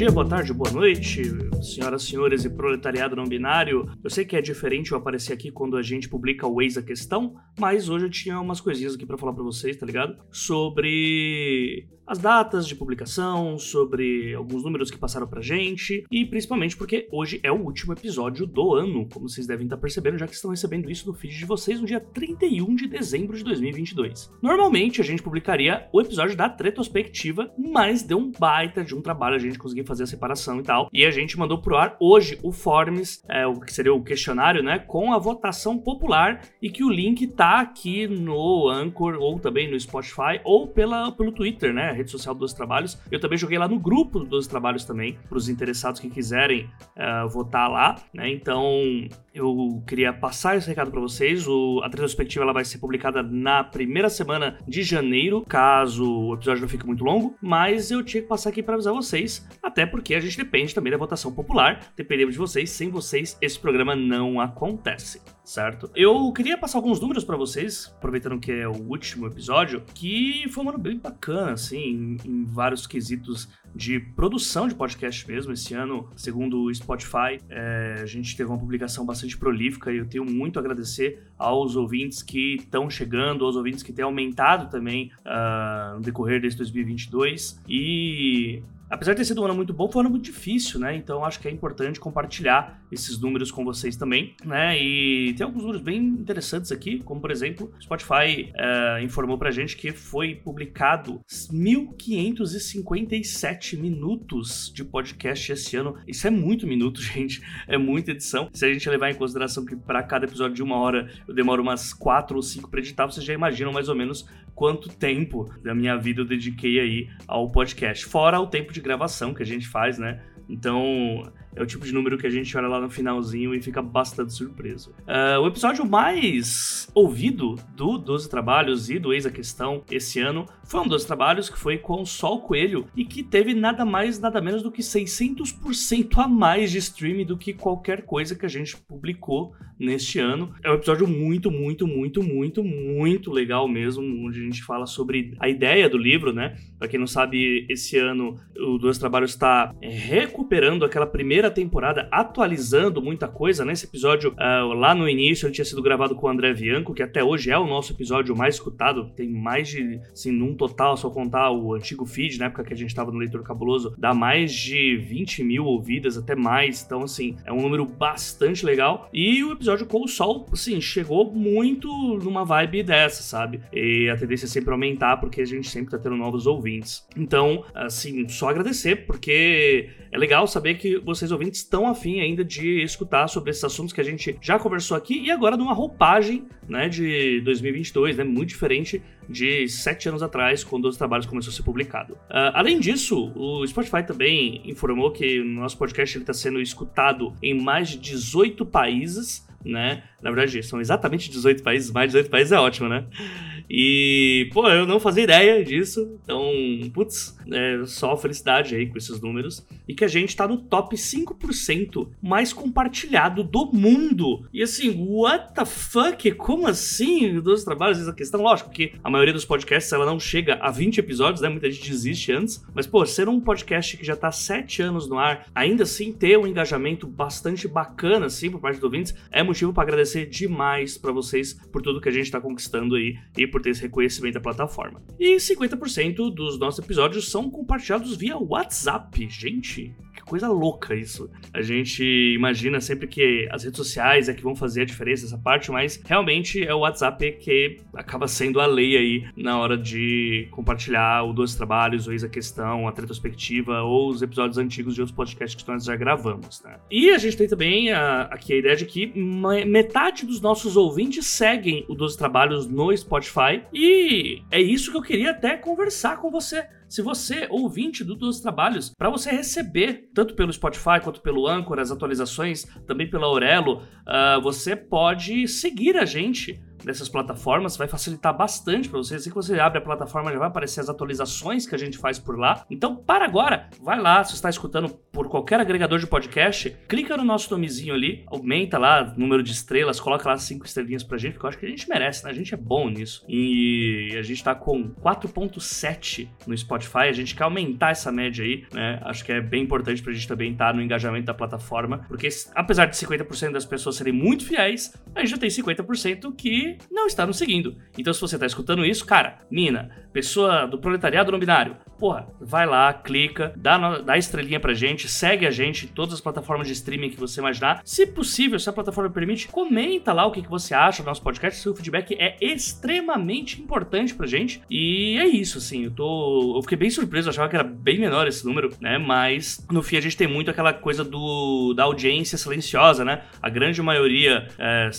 dia, boa tarde, boa noite, senhoras, senhores e proletariado não binário. Eu sei que é diferente eu aparecer aqui quando a gente publica o Eis a Questão, mas hoje eu tinha umas coisinhas aqui para falar para vocês, tá ligado? Sobre as datas de publicação, sobre alguns números que passaram pra gente e principalmente porque hoje é o último episódio do ano, como vocês devem estar percebendo, já que estão recebendo isso no feed de vocês no dia 31 de dezembro de 2022. Normalmente a gente publicaria o episódio da retrospectiva, mas deu um baita de um trabalho a gente conseguir fazer a separação e tal. E a gente mandou pro ar hoje o Forms, é, o que seria o questionário, né, com a votação popular e que o link tá aqui no Anchor ou também no Spotify ou pela, pelo Twitter, né? Rede social do Dois Trabalhos. Eu também joguei lá no grupo do Trabalhos também, para os interessados que quiserem uh, votar lá, né? Então, eu queria passar esse recado para vocês. O, a retrospectiva ela vai ser publicada na primeira semana de janeiro, caso o episódio não fique muito longo. Mas eu tinha que passar aqui para avisar vocês, até porque a gente depende também da votação popular. Dependendo de vocês, sem vocês esse programa não acontece, certo? Eu queria passar alguns números para vocês, aproveitando que é o último episódio, que foi um ano bem bacana, assim, em, em vários quesitos de produção de podcast mesmo. Esse ano, segundo o Spotify, é, a gente teve uma publicação bastante prolífica e eu tenho muito a agradecer aos ouvintes que estão chegando, aos ouvintes que têm aumentado também uh, no decorrer desse 2022. E apesar de ter sido um ano muito bom, foi um ano muito difícil, né? Então acho que é importante compartilhar esses números com vocês também, né? E tem alguns números bem interessantes aqui, como por exemplo, Spotify uh, informou pra gente que foi publicado 1.557 minutos de podcast esse ano. Isso é muito minuto, gente. É muita edição. Se a gente levar em consideração que para cada episódio de uma hora eu demoro umas quatro ou cinco para editar, vocês já imaginam mais ou menos quanto tempo da minha vida eu dediquei aí ao podcast. Fora o tempo de gravação que a gente faz, né? Então, é o tipo de número que a gente olha lá no finalzinho e fica bastante surpreso. Uh, o episódio mais ouvido do 12 Trabalhos e do Eis a Questão esse ano foi um dos trabalhos que foi com Sol Coelho e que teve nada mais, nada menos do que 600% a mais de streaming do que qualquer coisa que a gente publicou neste ano. É um episódio muito, muito, muito, muito, muito legal mesmo, onde a gente fala sobre a ideia do livro, né? Pra quem não sabe, esse ano o Dois Trabalhos está recuperando aquela primeira temporada, atualizando muita coisa. Nesse né? episódio, uh, lá no início, ele tinha sido gravado com o André Bianco, que até hoje é o nosso episódio mais escutado. Tem mais de, assim, num total, só contar o antigo feed, na época que a gente estava no Leitor Cabuloso, dá mais de 20 mil ouvidas, até mais. Então, assim, é um número bastante legal. E o episódio com o Sol, assim, chegou muito numa vibe dessa, sabe? E a tendência é sempre aumentar, porque a gente sempre tá tendo novos ouvintes. Então, assim, só agradecer, porque é legal saber que vocês ouvintes estão afim ainda de escutar sobre esses assuntos que a gente já conversou aqui e agora numa roupagem, né, de 2022, né, muito diferente de sete anos atrás, quando os trabalhos começou a ser publicado. Uh, além disso, o Spotify também informou que o nosso podcast está sendo escutado em mais de 18 países, né? Na verdade, são exatamente 18 países, mais de 18 países é ótimo, né? E, pô, eu não fazia ideia disso. Então, putz, é só felicidade aí com esses números. E que a gente tá no top 5% mais compartilhado do mundo. E assim, what the fuck? Como assim? Dos trabalhos, essa questão. Lógico que a maioria dos podcasts ela não chega a 20 episódios, né? Muita gente desiste antes. Mas, pô, ser um podcast que já tá 7 anos no ar, ainda assim ter um engajamento bastante bacana, assim, por parte dos ouvintes, é motivo para agradecer demais para vocês por tudo que a gente tá conquistando aí e por ter esse reconhecimento da plataforma. E 50% dos nossos episódios são compartilhados via WhatsApp. Gente, coisa louca isso. A gente imagina sempre que as redes sociais é que vão fazer a diferença nessa parte, mas realmente é o WhatsApp que acaba sendo a lei aí na hora de compartilhar o Dois Trabalhos, o Eis a Questão, a Retrospectiva ou os episódios antigos de outros podcasts que nós já gravamos, né? E a gente tem também a, aqui a ideia de que metade dos nossos ouvintes seguem o Dois Trabalhos no Spotify e é isso que eu queria até conversar com você. Se você, ouvinte do Dois Trabalhos, para você receber, tanto pelo Spotify quanto pelo Anchor, as atualizações, também pela Aurelo, uh, você pode seguir a gente dessas plataformas, vai facilitar bastante para você. Assim que você abre a plataforma, já vai aparecer as atualizações que a gente faz por lá. Então, para agora, vai lá, se você está escutando por qualquer agregador de podcast, clica no nosso nomezinho ali, aumenta lá o número de estrelas, coloca lá cinco estrelinhas pra gente, porque eu acho que a gente merece, né? A gente é bom nisso. E a gente tá com 4.7 no Spotify, a gente quer aumentar essa média aí, né? Acho que é bem importante pra gente também estar tá no engajamento da plataforma, porque apesar de 50% das pessoas serem muito fiéis, a gente já tem 50% que não está nos seguindo. Então se você tá escutando isso, cara, mina, pessoa do proletariado no binário, porra, vai lá, clica, dá, dá estrelinha pra gente, segue a gente em todas as plataformas de streaming que você imaginar. Se possível, se a plataforma permite, comenta lá o que, que você acha do nosso podcast. Seu feedback é extremamente importante pra gente. E é isso, assim. Eu tô. Eu fiquei bem surpreso, eu achava que era bem menor esse número, né? Mas no fim a gente tem muito aquela coisa do da audiência silenciosa, né? A grande maioria, é,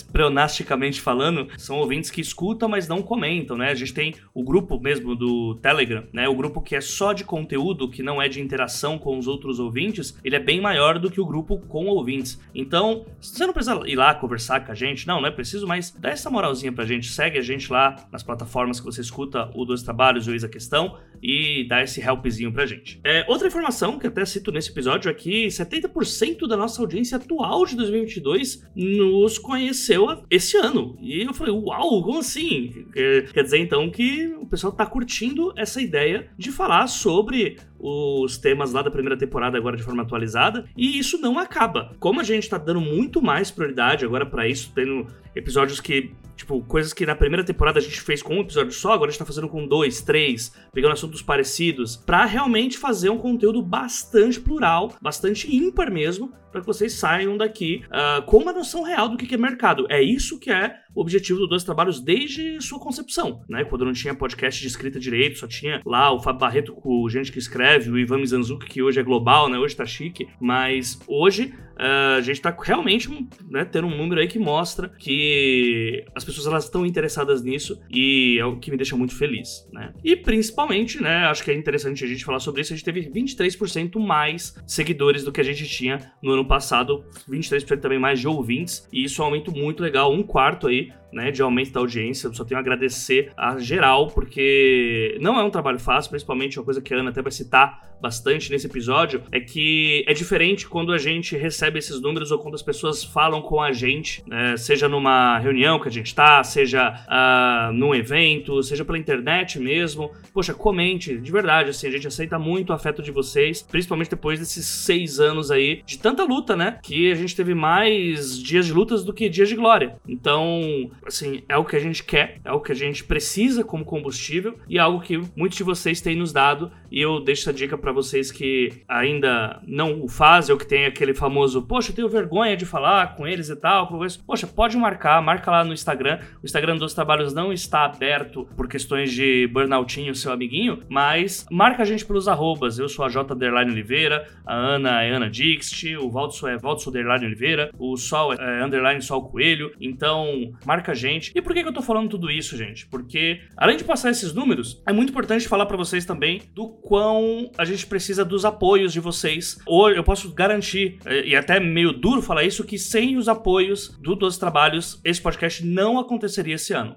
falando, são ouvintes que escutam, mas não comentam, né? A gente tem o grupo mesmo do Telegram, né? O grupo que é só de conteúdo, que não é de interação com os outros ouvintes, ele é bem maior do que o grupo com ouvintes. Então, você não precisa ir lá conversar com a gente, não, não é preciso, mas dá essa moralzinha pra gente, segue a gente lá nas plataformas que você escuta o Dois Trabalhos, o Eis a Questão, e dá esse helpzinho pra gente. É, outra informação que até cito nesse episódio é que 70% da nossa audiência atual de 2022 nos conheceu esse ano. E eu falei, uau, como assim? Quer dizer então que o pessoal tá curtindo essa ideia de falar sobre os temas lá da primeira temporada agora de forma atualizada, e isso não acaba. Como a gente tá dando muito mais prioridade agora para isso, tendo episódios que Tipo, coisas que na primeira temporada a gente fez com um episódio só, agora a gente tá fazendo com dois, três, pegando assuntos parecidos, para realmente fazer um conteúdo bastante plural, bastante ímpar mesmo, para que vocês saiam daqui uh, com uma noção real do que é mercado. É isso que é o objetivo do Dois Trabalhos desde sua concepção, né? Quando não tinha podcast de escrita direito, só tinha lá o Fábio Barreto com gente que escreve, o Ivan Mizanzuki, que hoje é global, né? Hoje tá chique, mas hoje uh, a gente tá realmente né, tendo um número aí que mostra que as pessoas elas estão interessadas nisso e é o que me deixa muito feliz, né? E principalmente, né, acho que é interessante a gente falar sobre isso, a gente teve 23% mais seguidores do que a gente tinha no ano passado, 23% também mais de ouvintes, e isso é um aumento muito legal, um quarto aí né, de aumento da audiência. Eu só tenho a agradecer a geral, porque não é um trabalho fácil, principalmente uma coisa que a Ana até vai citar bastante nesse episódio, é que é diferente quando a gente recebe esses números ou quando as pessoas falam com a gente, né, seja numa reunião que a gente tá, seja uh, num evento, seja pela internet mesmo. Poxa, comente, de verdade, assim, a gente aceita muito o afeto de vocês, principalmente depois desses seis anos aí de tanta luta, né? Que a gente teve mais dias de lutas do que dias de glória. Então, assim, é o que a gente quer, é o que a gente precisa como combustível e é algo que muitos de vocês têm nos dado. E eu deixo essa dica para vocês que ainda não o fazem ou que tem aquele famoso, poxa, eu tenho vergonha de falar com eles e tal. Poxa, pode marcar, marca lá no Instagram. O Instagram dos trabalhos não está aberto por questões de burnoutinho, seu amiguinho, mas marca a gente pelos arrobas. Eu sou a J. Oliveira, a Ana é Ana Dixt, o Valdso é Valdso Oliveira, o Sol é Underline Sol Coelho. Então, marca gente. E por que, que eu tô falando tudo isso, gente? Porque, além de passar esses números, é muito importante falar para vocês também do quão a gente precisa dos apoios de vocês. Ou eu posso garantir, é, e até meio duro falar isso, que sem os apoios do 12 Trabalhos, esse podcast não aconteceria esse ano.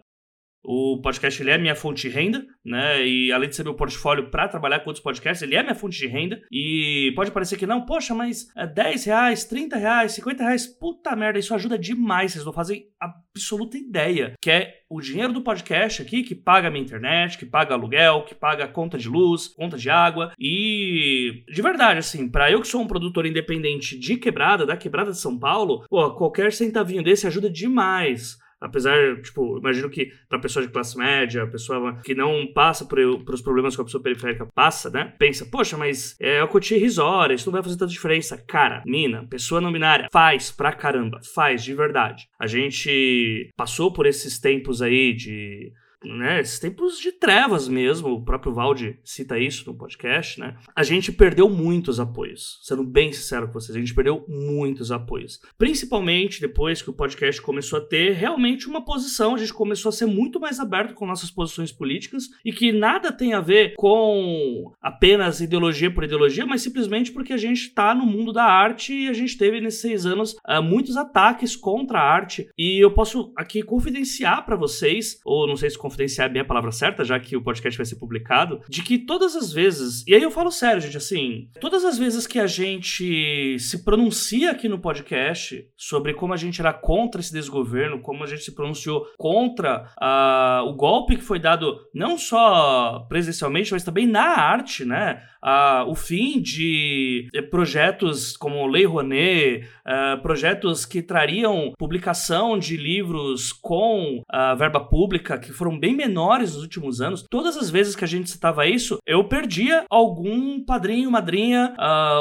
O podcast ele é minha fonte de renda, né? E além de ser meu portfólio para trabalhar com outros podcasts, ele é minha fonte de renda. E pode parecer que não, poxa, mas é 10 reais, 30 reais, 50 reais, puta merda, isso ajuda demais. Vocês não fazem absoluta ideia. Que é o dinheiro do podcast aqui que paga minha internet, que paga aluguel, que paga conta de luz, conta de água. E de verdade, assim, para eu que sou um produtor independente de quebrada, da quebrada de São Paulo, pô, qualquer centavinho desse ajuda demais Apesar, tipo, imagino que para pessoa de classe média, pessoa que não passa por, por os problemas que a pessoa periférica passa, né? Pensa, poxa, mas é o cotia irrisória, isso não vai fazer tanta diferença. Cara, mina, pessoa não binária, faz pra caramba, faz de verdade. A gente passou por esses tempos aí de né, esses tempos de trevas mesmo, o próprio Valde cita isso no podcast, né? A gente perdeu muitos apoios. Sendo bem sincero com vocês, a gente perdeu muitos apoios. Principalmente depois que o podcast começou a ter realmente uma posição, a gente começou a ser muito mais aberto com nossas posições políticas e que nada tem a ver com apenas ideologia por ideologia, mas simplesmente porque a gente está no mundo da arte e a gente teve nesses seis anos uh, muitos ataques contra a arte. E eu posso aqui confidenciar para vocês, ou não sei se confidenciar bem a palavra certa, já que o podcast vai ser publicado, de que todas as vezes, e aí eu falo sério, gente, assim, todas as vezes que a gente se pronuncia aqui no podcast sobre como a gente era contra esse desgoverno, como a gente se pronunciou contra uh, o golpe que foi dado não só presencialmente, mas também na arte, né? Uh, o fim de eh, projetos como Lei Rouanet, uh, projetos que trariam publicação de livros com uh, verba pública, que foram bem menores nos últimos anos. Todas as vezes que a gente citava isso, eu perdia algum padrinho, madrinha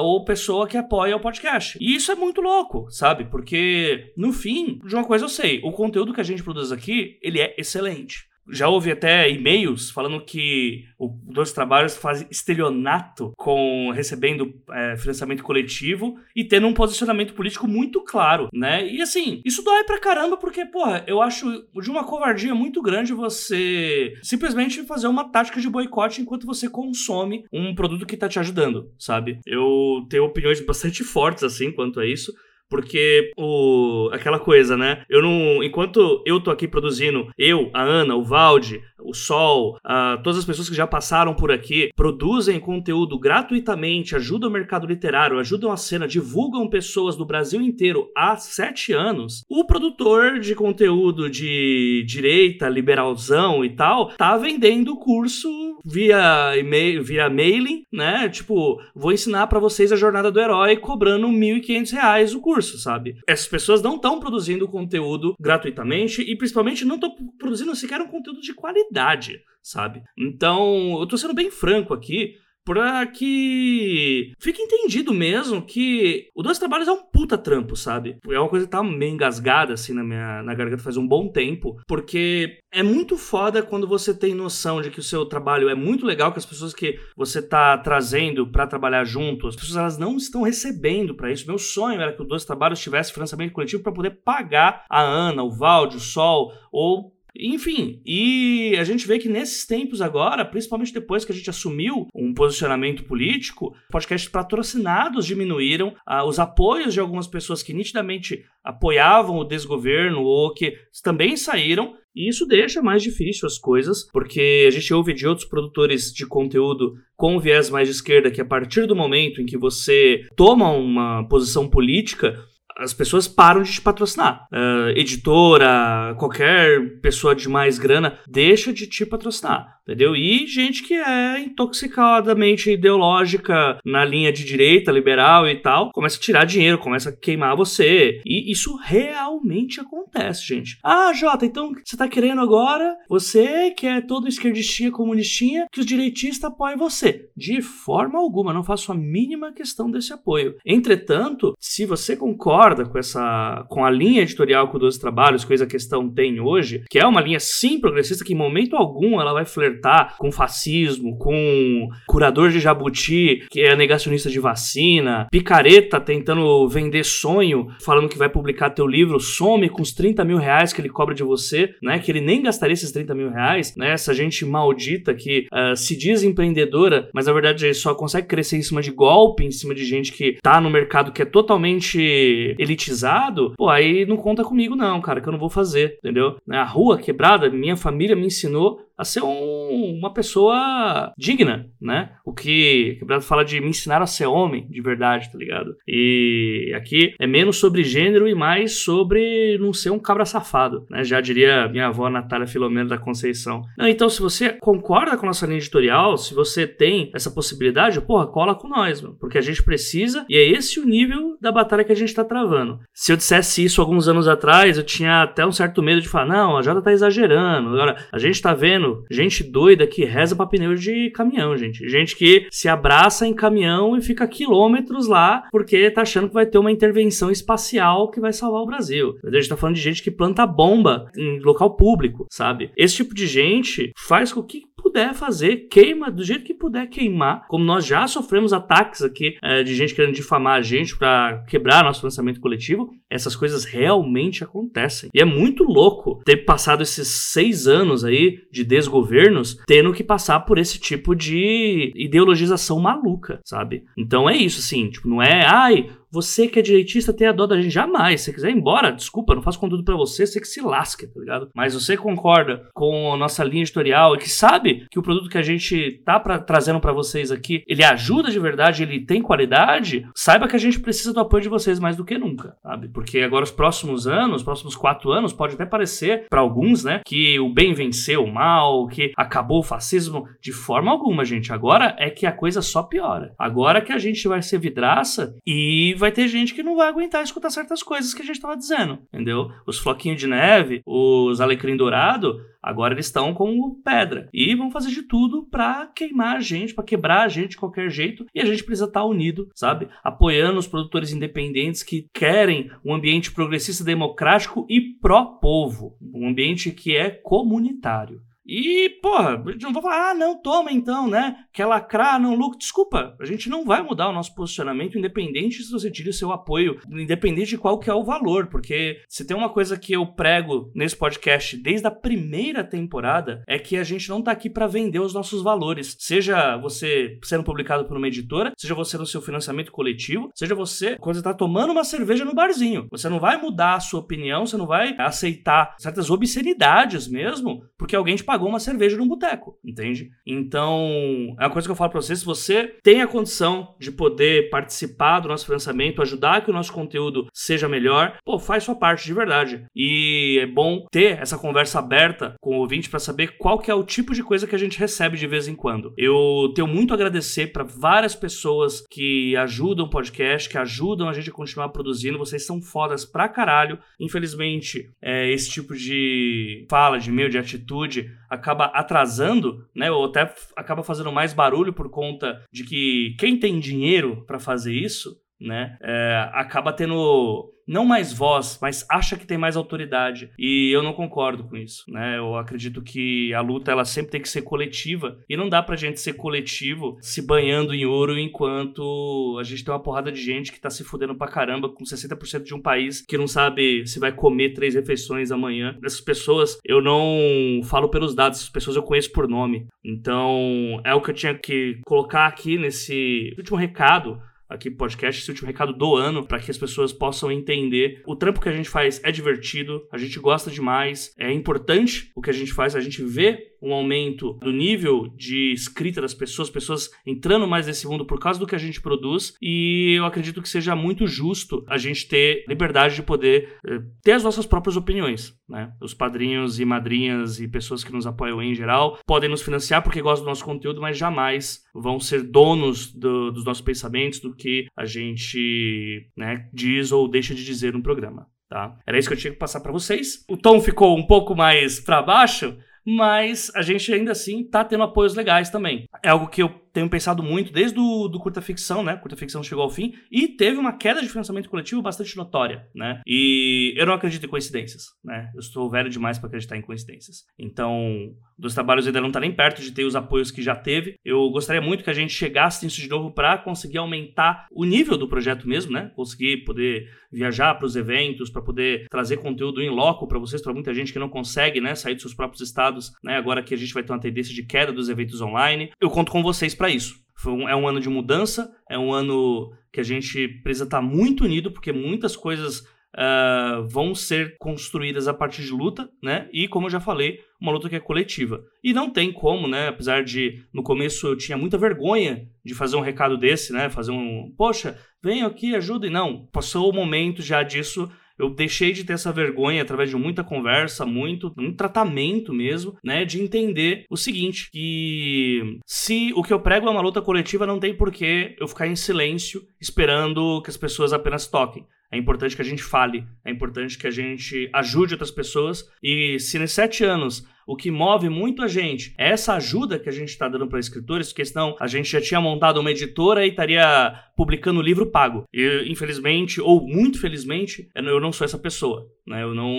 ou pessoa que apoia o podcast. E isso é muito louco, sabe? Porque, no fim, de uma coisa eu sei, o conteúdo que a gente produz aqui, ele é excelente. Já houve até e-mails falando que o Dois Trabalhos faz estelionato com recebendo é, financiamento coletivo e tendo um posicionamento político muito claro, né? E assim, isso dói pra caramba porque, porra, eu acho de uma covardia muito grande você simplesmente fazer uma tática de boicote enquanto você consome um produto que tá te ajudando, sabe? Eu tenho opiniões bastante fortes assim quanto a isso. Porque o aquela coisa, né? Eu não, enquanto eu tô aqui produzindo, eu, a Ana, o Valde, o Sol, todas as pessoas que já passaram por aqui, produzem conteúdo gratuitamente, ajudam o mercado literário, ajudam a cena, divulgam pessoas do Brasil inteiro há sete anos. O produtor de conteúdo de direita, liberalzão e tal, tá vendendo curso via e-mail, via mailing, né? Tipo, vou ensinar para vocês a jornada do herói cobrando R$ 1.500 o curso, sabe? Essas pessoas não estão produzindo conteúdo gratuitamente e principalmente não estão produzindo sequer um conteúdo de qualidade, sabe? Então, eu tô sendo bem franco aqui, pra que fique entendido mesmo que o Dois Trabalhos é um puta trampo, sabe? É uma coisa que tá meio engasgada assim na minha na garganta faz um bom tempo, porque é muito foda quando você tem noção de que o seu trabalho é muito legal, que as pessoas que você tá trazendo para trabalhar junto, as pessoas elas não estão recebendo para isso. Meu sonho era que o Dois Trabalhos tivesse financiamento coletivo para poder pagar a Ana, o Valde, o Sol ou enfim, e a gente vê que nesses tempos agora, principalmente depois que a gente assumiu um posicionamento político, podcasts patrocinados diminuíram, ah, os apoios de algumas pessoas que nitidamente apoiavam o desgoverno ou que também saíram, e isso deixa mais difícil as coisas, porque a gente ouve de outros produtores de conteúdo com viés mais de esquerda que a partir do momento em que você toma uma posição política, as pessoas param de te patrocinar. Uh, editora, qualquer pessoa de mais grana deixa de te patrocinar entendeu? E gente que é intoxicadamente ideológica na linha de direita, liberal e tal, começa a tirar dinheiro, começa a queimar você. E isso realmente acontece, gente. Ah, Jota, então você tá querendo agora, você que é todo esquerdistinha, comunistinha, que os direitistas apoiem você. De forma alguma, não faço a mínima questão desse apoio. Entretanto, se você concorda com essa com a linha editorial que o 12 Trabalhos, coisa a questão tem hoje, que é uma linha sim progressista que em momento algum ela vai flertar flertar com fascismo, com curador de jabuti, que é negacionista de vacina, picareta tentando vender sonho, falando que vai publicar teu livro, some com os 30 mil reais que ele cobra de você, né? Que ele nem gastaria esses 30 mil reais, né? Essa gente maldita que uh, se diz empreendedora, mas na verdade só consegue crescer em cima de golpe, em cima de gente que tá no mercado que é totalmente elitizado, pô, aí não conta comigo não, cara, que eu não vou fazer, entendeu? A rua quebrada, minha família me ensinou a ser um, uma pessoa digna, né? O que Quebrado fala de me ensinar a ser homem de verdade, tá ligado? E aqui é menos sobre gênero e mais sobre não ser um cabra safado, né? Já diria minha avó Natália Filomeno da Conceição. Não, então, se você concorda com a nossa linha editorial, se você tem essa possibilidade, porra, cola com nós, mano, porque a gente precisa e é esse o nível da batalha que a gente tá travando. Se eu dissesse isso alguns anos atrás, eu tinha até um certo medo de falar, não, a Jota tá exagerando. Agora, a gente tá vendo vendo gente doida que reza pra pneu de caminhão, gente. Gente que se abraça em caminhão e fica quilômetros lá porque tá achando que vai ter uma intervenção espacial que vai salvar o Brasil. A gente tá falando de gente que planta bomba em local público, sabe? Esse tipo de gente faz com que puder fazer, queima do jeito que puder queimar. Como nós já sofremos ataques aqui é, de gente querendo difamar a gente para quebrar nosso pensamento coletivo, essas coisas realmente acontecem. E é muito louco ter passado esses seis anos aí de desgovernos tendo que passar por esse tipo de ideologização maluca, sabe? Então é isso, assim, tipo, não é, ai, você que é direitista tem a dó da gente. Jamais. Se quiser ir embora, desculpa, não faço conteúdo para você, você que se lasca, tá ligado? Mas você concorda com a nossa linha editorial e que sabe que o produto que a gente tá pra, trazendo para vocês aqui, ele ajuda de verdade, ele tem qualidade, saiba que a gente precisa do apoio de vocês mais do que nunca, sabe? Porque agora os próximos anos, os próximos quatro anos, pode até parecer para alguns, né, que o bem venceu o mal, que acabou o fascismo. De forma alguma, gente. Agora é que a coisa só piora. Agora que a gente vai ser vidraça e vai ter gente que não vai aguentar escutar certas coisas que a gente estava dizendo, entendeu? Os floquinhos de neve, os alecrim dourado, agora eles estão como pedra e vão fazer de tudo para queimar a gente, para quebrar a gente de qualquer jeito e a gente precisa estar tá unido, sabe? Apoiando os produtores independentes que querem um ambiente progressista, democrático e pró-povo, um ambiente que é comunitário. E, porra, não vou falar, ah, não, toma então, né? Quer lacrar, não lucro. Desculpa, a gente não vai mudar o nosso posicionamento, independente se você tira o seu apoio, independente de qual que é o valor, porque se tem uma coisa que eu prego nesse podcast desde a primeira temporada, é que a gente não tá aqui para vender os nossos valores. Seja você sendo publicado por uma editora, seja você no seu financiamento coletivo, seja você quando você tá tomando uma cerveja no barzinho. Você não vai mudar a sua opinião, você não vai aceitar certas obscenidades mesmo, porque alguém te pagou uma cerveja num boteco, entende? Então, é uma coisa que eu falo pra você, se você tem a condição de poder participar do nosso financiamento, ajudar que o nosso conteúdo seja melhor, pô, faz sua parte de verdade. E é bom ter essa conversa aberta com o ouvinte para saber qual que é o tipo de coisa que a gente recebe de vez em quando. Eu tenho muito a agradecer para várias pessoas que ajudam o podcast, que ajudam a gente a continuar produzindo. Vocês são fodas pra caralho. Infelizmente, é, esse tipo de fala, de meio, de atitude, acaba atrasando, né, ou até acaba fazendo mais barulho por conta de que quem tem dinheiro para fazer isso, né, é, acaba tendo não mais voz, mas acha que tem mais autoridade. E eu não concordo com isso, né? Eu acredito que a luta ela sempre tem que ser coletiva e não dá pra gente ser coletivo se banhando em ouro enquanto a gente tem uma porrada de gente que tá se fudendo pra caramba com 60% de um país que não sabe se vai comer três refeições amanhã. Essas pessoas, eu não falo pelos dados, essas pessoas eu conheço por nome. Então, é o que eu tinha que colocar aqui nesse último recado aqui podcast, esse último recado do ano, para que as pessoas possam entender o trampo que a gente faz é divertido, a gente gosta demais, é importante o que a gente faz, a gente vê um aumento do nível de escrita das pessoas, pessoas entrando mais nesse mundo por causa do que a gente produz, e eu acredito que seja muito justo a gente ter liberdade de poder eh, ter as nossas próprias opiniões, né? Os padrinhos e madrinhas e pessoas que nos apoiam em geral podem nos financiar porque gostam do nosso conteúdo, mas jamais vão ser donos do, dos nossos pensamentos, do que a gente né, diz ou deixa de dizer no programa. Tá? Era isso que eu tinha que passar para vocês. O tom ficou um pouco mais para baixo, mas a gente ainda assim tá tendo apoios legais também. É algo que eu tenho pensado muito desde o do curta ficção, né? Curta ficção chegou ao fim e teve uma queda de financiamento coletivo bastante notória, né? E eu não acredito em coincidências, né? Eu estou velho demais para acreditar em coincidências. Então, dos trabalhos ainda não tá nem perto de ter os apoios que já teve. Eu gostaria muito que a gente chegasse nisso de novo para conseguir aumentar o nível do projeto mesmo, né? Conseguir poder viajar para os eventos, para poder trazer conteúdo em loco para vocês, para muita gente que não consegue, né, sair dos seus próprios estados, né? Agora que a gente vai ter uma tendência de queda dos eventos online, eu conto com vocês isso. Um, é um ano de mudança, é um ano que a gente precisa estar tá muito unido, porque muitas coisas uh, vão ser construídas a partir de luta, né? E como eu já falei, uma luta que é coletiva. E não tem como, né? Apesar de no começo eu tinha muita vergonha de fazer um recado desse, né? Fazer um, poxa, venham aqui, ajudem. Não, passou o momento já disso eu deixei de ter essa vergonha através de muita conversa, muito, um tratamento mesmo, né, de entender o seguinte, que se o que eu prego é uma luta coletiva, não tem por que eu ficar em silêncio esperando que as pessoas apenas toquem. É importante que a gente fale, é importante que a gente ajude outras pessoas. E se nesses sete anos o que move muito a gente é essa ajuda que a gente está dando para escritores, porque senão a gente já tinha montado uma editora e estaria publicando livro pago. E, infelizmente, ou muito felizmente, eu não sou essa pessoa. Né? Eu não,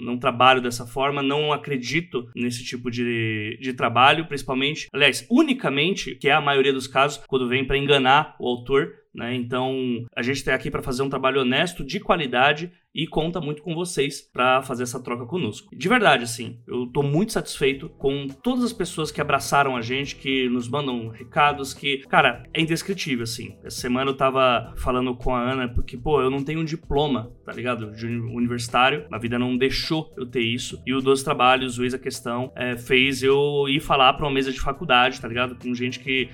não trabalho dessa forma, não acredito nesse tipo de, de trabalho, principalmente, aliás, unicamente, que é a maioria dos casos, quando vem para enganar o autor. Né? Então, a gente está aqui para fazer um trabalho honesto, de qualidade e conta muito com vocês para fazer essa troca conosco. De verdade, assim, eu tô muito satisfeito com todas as pessoas que abraçaram a gente, que nos mandam recados, que, cara, é indescritível, assim. Essa semana eu tava falando com a Ana, porque, pô, eu não tenho um diploma, tá ligado? De universitário, a vida não deixou eu ter isso. E o Dois Trabalhos, o Ex a Questão, é, fez eu ir falar pra uma mesa de faculdade, tá ligado? Com gente que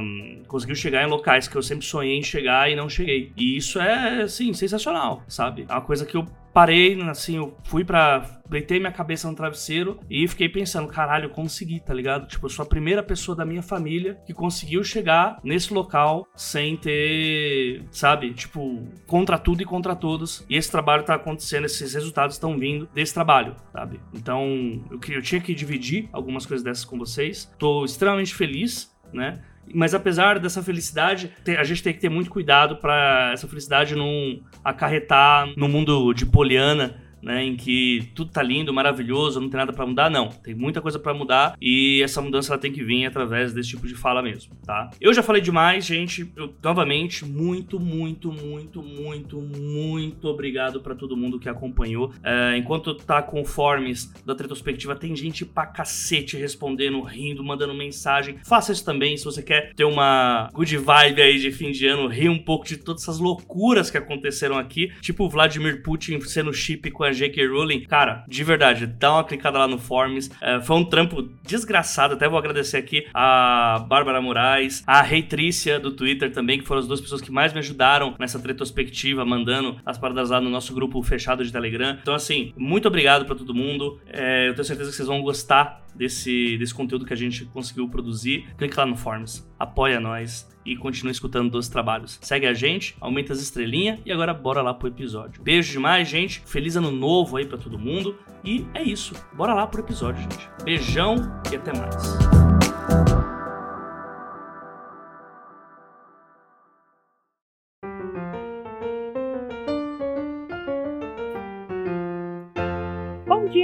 um, conseguiu chegar em locais que eu sempre sonhei em chegar e não cheguei. E isso é, assim, sensacional, sabe? É uma coisa coisa que eu parei, assim, eu fui pra. Deitei minha cabeça no travesseiro e fiquei pensando, caralho, eu consegui, tá ligado? Tipo, eu sou a primeira pessoa da minha família que conseguiu chegar nesse local sem ter, sabe? Tipo, contra tudo e contra todos. E esse trabalho tá acontecendo, esses resultados estão vindo desse trabalho, sabe? Então, eu, eu tinha que dividir algumas coisas dessas com vocês. Tô extremamente feliz, né? Mas apesar dessa felicidade, a gente tem que ter muito cuidado para essa felicidade não acarretar no mundo de Poliana né, em que tudo tá lindo, maravilhoso, não tem nada para mudar, não. Tem muita coisa para mudar e essa mudança ela tem que vir através desse tipo de fala mesmo, tá? Eu já falei demais, gente. Eu, novamente, muito, muito, muito, muito, muito obrigado para todo mundo que acompanhou. É, enquanto tá com forms da retrospectiva, tem gente pra cacete respondendo, rindo, mandando mensagem. Faça isso também se você quer ter uma good vibe aí de fim de ano, rir um pouco de todas essas loucuras que aconteceram aqui, tipo Vladimir Putin sendo chip com a J.K. Rowling, cara, de verdade, dá uma clicada lá no Forms. É, foi um trampo desgraçado, até vou agradecer aqui a Bárbara Moraes, a Reitrícia do Twitter também, que foram as duas pessoas que mais me ajudaram nessa retrospectiva, mandando as paradas lá no nosso grupo fechado de Telegram. Então, assim, muito obrigado para todo mundo. É, eu tenho certeza que vocês vão gostar desse, desse conteúdo que a gente conseguiu produzir. Clique lá no Forms, apoia nós e continue escutando dos trabalhos. Segue a gente, aumenta as estrelinhas e agora bora lá pro episódio. Beijo demais, gente. Feliz ano novo aí para todo mundo. E é isso. Bora lá pro episódio, gente. Beijão e até mais.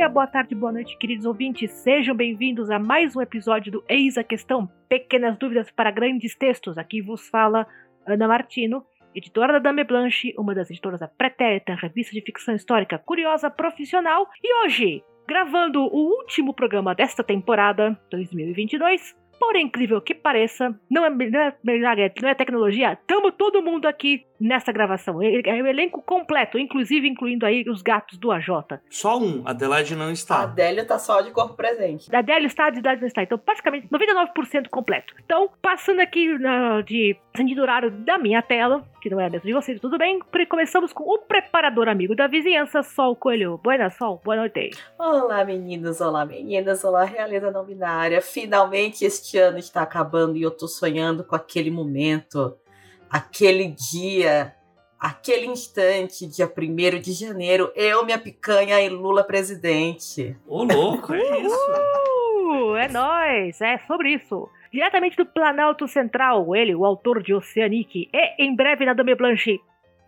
Dia, boa tarde, boa noite, queridos ouvintes. Sejam bem-vindos a mais um episódio do Eis a Questão Pequenas Dúvidas para Grandes Textos. Aqui vos fala Ana Martino, editora da Dame Blanche, uma das editoras da Pretérita, revista de ficção histórica curiosa profissional. E hoje, gravando o último programa desta temporada 2022, por incrível que pareça, não é, não é, não é tecnologia, estamos todo mundo aqui nessa gravação. É o elenco completo, inclusive incluindo aí os gatos do AJ. Só um, Adelaide não está. A Adélia tá só de corpo presente. A Adélia está, a Adelaide não está. Então, praticamente 99% completo. Então, passando aqui na, de sentido horário da minha tela, que não é a mesma de vocês, tudo bem? Começamos com o preparador amigo da vizinhança, Sol Coelho. Boa Sol, boa noite. Olá, meninos, olá, meninas, olá, realeza não binária. Finalmente este ano está acabando e eu tô sonhando com aquele momento aquele dia, aquele instante, dia 1 de janeiro, eu, minha picanha e Lula presidente. Ô, louco, é isso. Uh, é nóis, é sobre isso. Diretamente do Planalto Central, ele, o autor de Oceanic, e em breve na Dame Blanche.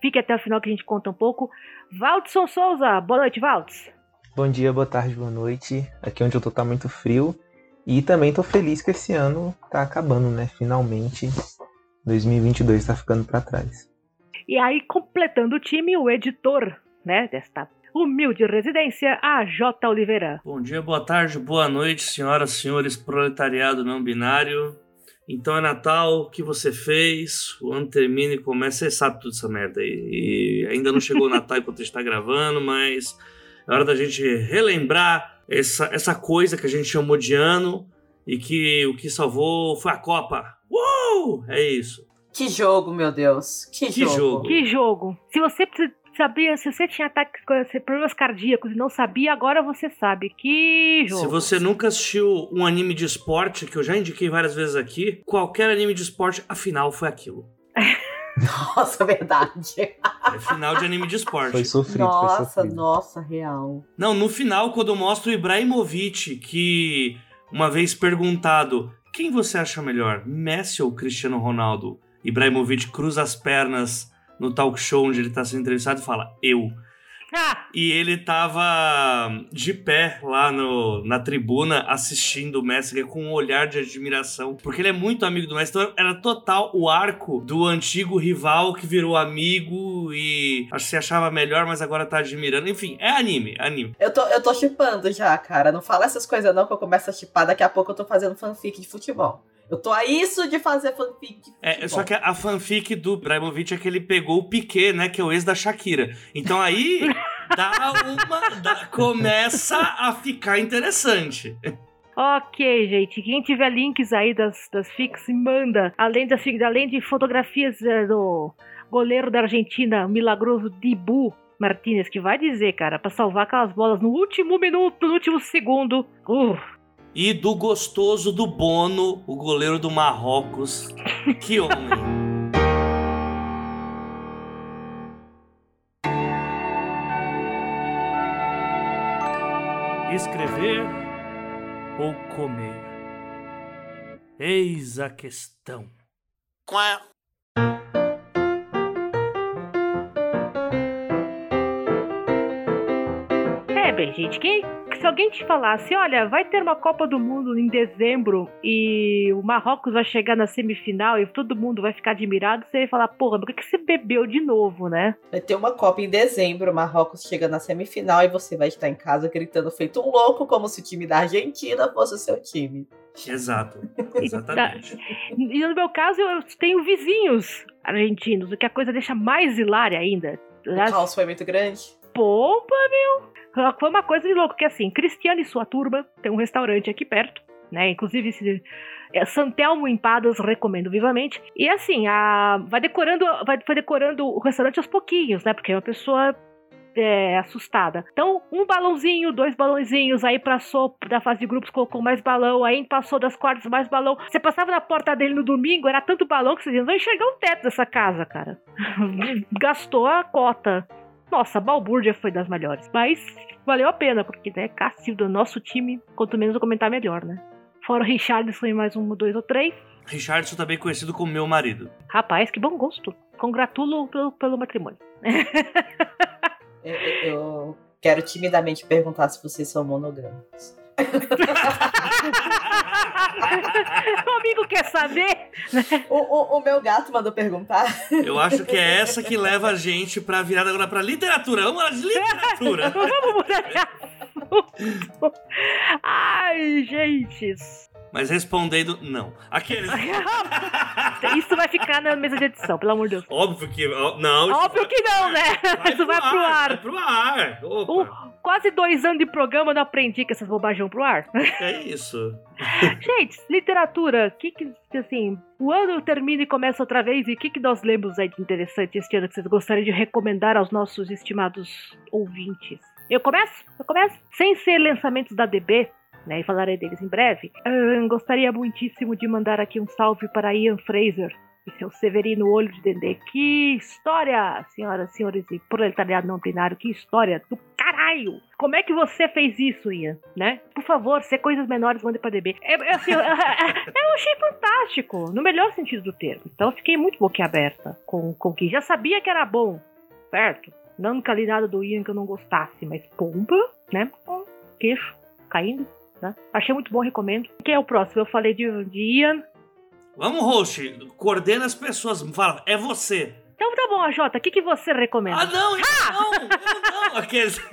Fique até o final que a gente conta um pouco. Valdson Souza, boa noite, Valds. Bom dia, boa tarde, boa noite. Aqui onde eu tô tá muito frio. E também tô feliz que esse ano tá acabando, né? Finalmente. 2022 está ficando para trás. E aí, completando o time, o editor né, desta humilde residência, a J. Oliveira. Bom dia, boa tarde, boa noite, senhoras e senhores, proletariado não binário. Então é Natal, o que você fez? O ano termina e começa, você sabe tudo essa merda aí. E ainda não chegou o Natal enquanto a gente está gravando, mas é hora da gente relembrar essa, essa coisa que a gente chamou de ano e que o que salvou foi a Copa. Uou! É isso. Que jogo, meu Deus. Que, que jogo. jogo. Que jogo. Se você sabia, se você tinha ataques, problemas cardíacos e não sabia, agora você sabe. Que jogo. Se você nunca assistiu um anime de esporte, que eu já indiquei várias vezes aqui, qualquer anime de esporte, afinal, foi aquilo. Nossa, verdade. É final de anime de esporte. Foi sofrido, nossa, foi sofrido. nossa, real. Não, no final, quando mostra o Ibrahimovic, que uma vez perguntado quem você acha melhor, Messi ou Cristiano Ronaldo? Ibrahimovic cruza as pernas no talk show onde ele está sendo entrevistado e fala, eu. E ele tava de pé lá no, na tribuna assistindo o Messi com um olhar de admiração, porque ele é muito amigo do Messi. Então era total o arco do antigo rival que virou amigo e acho que se achava melhor, mas agora tá admirando. Enfim, é anime, é anime. Eu tô, eu tô chipando já, cara. Não fala essas coisas não que eu começo a chipar. Daqui a pouco eu tô fazendo fanfic de futebol. Eu tô a isso de fazer fanfic de. É, só que a fanfic do Ibrahimovic é que ele pegou o Piquet, né, que é o ex da Shakira. Então aí dá uma, dá- começa a ficar interessante. ok, gente. Quem tiver links aí das, das fics, manda. Além, das, além de fotografias eh, do goleiro da Argentina, o milagroso Dibu Martinez, que vai dizer, cara, pra salvar aquelas bolas no último minuto, no último segundo. Uh, E do gostoso do Bono, o goleiro do Marrocos. Que homem. Escrever ou comer? Eis a questão. É, gente, quem, se alguém te falasse, olha, vai ter uma Copa do Mundo em dezembro e o Marrocos vai chegar na semifinal e todo mundo vai ficar admirado, você ia falar, porra, por que, que você bebeu de novo, né? Vai ter uma Copa em dezembro, o Marrocos chega na semifinal e você vai estar em casa gritando feito um louco, como se o time da Argentina fosse o seu time. Exato. Exatamente. E no meu caso, eu tenho vizinhos argentinos, o que a coisa deixa mais hilária ainda. O caos foi muito grande. Pompa, meu! Foi uma coisa de louco, que assim, Cristiano e sua turma tem um restaurante aqui perto, né? Inclusive, esse, é, Santelmo Empadas, recomendo vivamente. E assim, a, vai decorando vai, vai decorando o restaurante aos pouquinhos, né? Porque é uma pessoa é, assustada. Então, um balãozinho, dois balãozinhos, aí passou da fase de grupos, colocou mais balão, aí passou das quartas, mais balão. Você passava na porta dele no domingo, era tanto balão que você dizia, vai enxergar o teto dessa casa, cara. Gastou a cota. Nossa, a balbúrdia foi das melhores. Mas valeu a pena, porque, né, Cássio do nosso time, quanto menos eu comentar, melhor, né? Fora o Richardson e mais um, dois ou três. Richardson também conhecido como meu marido. Rapaz, que bom gosto. Congratulo pelo, pelo matrimônio. Eu, eu- eu quero timidamente perguntar se vocês são monogâmicos. o amigo quer saber? O, o- o meu gato mandou perguntar. Eu acho que é essa que leva a gente pra virada agora pra literatura. Vamos lá, de literatura. Vamos mudar. Ai, gente. Mas respondendo, não. Aqueles. Isso vai ficar na mesa de edição, pelo amor de Deus. Óbvio que. Não. Óbvio que não, né? Isso vai pro ar. Vai pro ar. Um- quase dois anos de programa eu não aprendi que essas bobagens pro ar. é isso. Gente, literatura, que que, assim, o ano termina e começa outra vez, e o que, que nós lemos aí de interessante este ano que vocês gostariam de recomendar aos nossos estimados ouvintes? Eu começo? Eu começo? Sem ser lançamentos da DB, né, e falarei deles em breve, ahn, gostaria muitíssimo de mandar aqui um salve para Ian Fraser e seu Severino Olho de Dendê. Que história, senhoras e senhores e proletariado não binário, que história do caralho! Como é que você fez isso, Ian? Né? Por favor, se é coisas menores, mande pra DB. É, é, assim, eu, eu achei fantástico, no melhor sentido do termo. Então eu fiquei muito boquiaberta com com que já sabia que era bom, certo? Não nunca li nada do Ian que eu não gostasse, mas pomba, né? Queixo caindo, né? Achei muito bom, recomendo. Quem é o próximo? Eu falei de, de Ian. Vamos, host. Coordena as pessoas. Fala, é você. Então tá bom, AJ, o que, que você recomenda? Ah, não, eu não, eu não. Aqueles.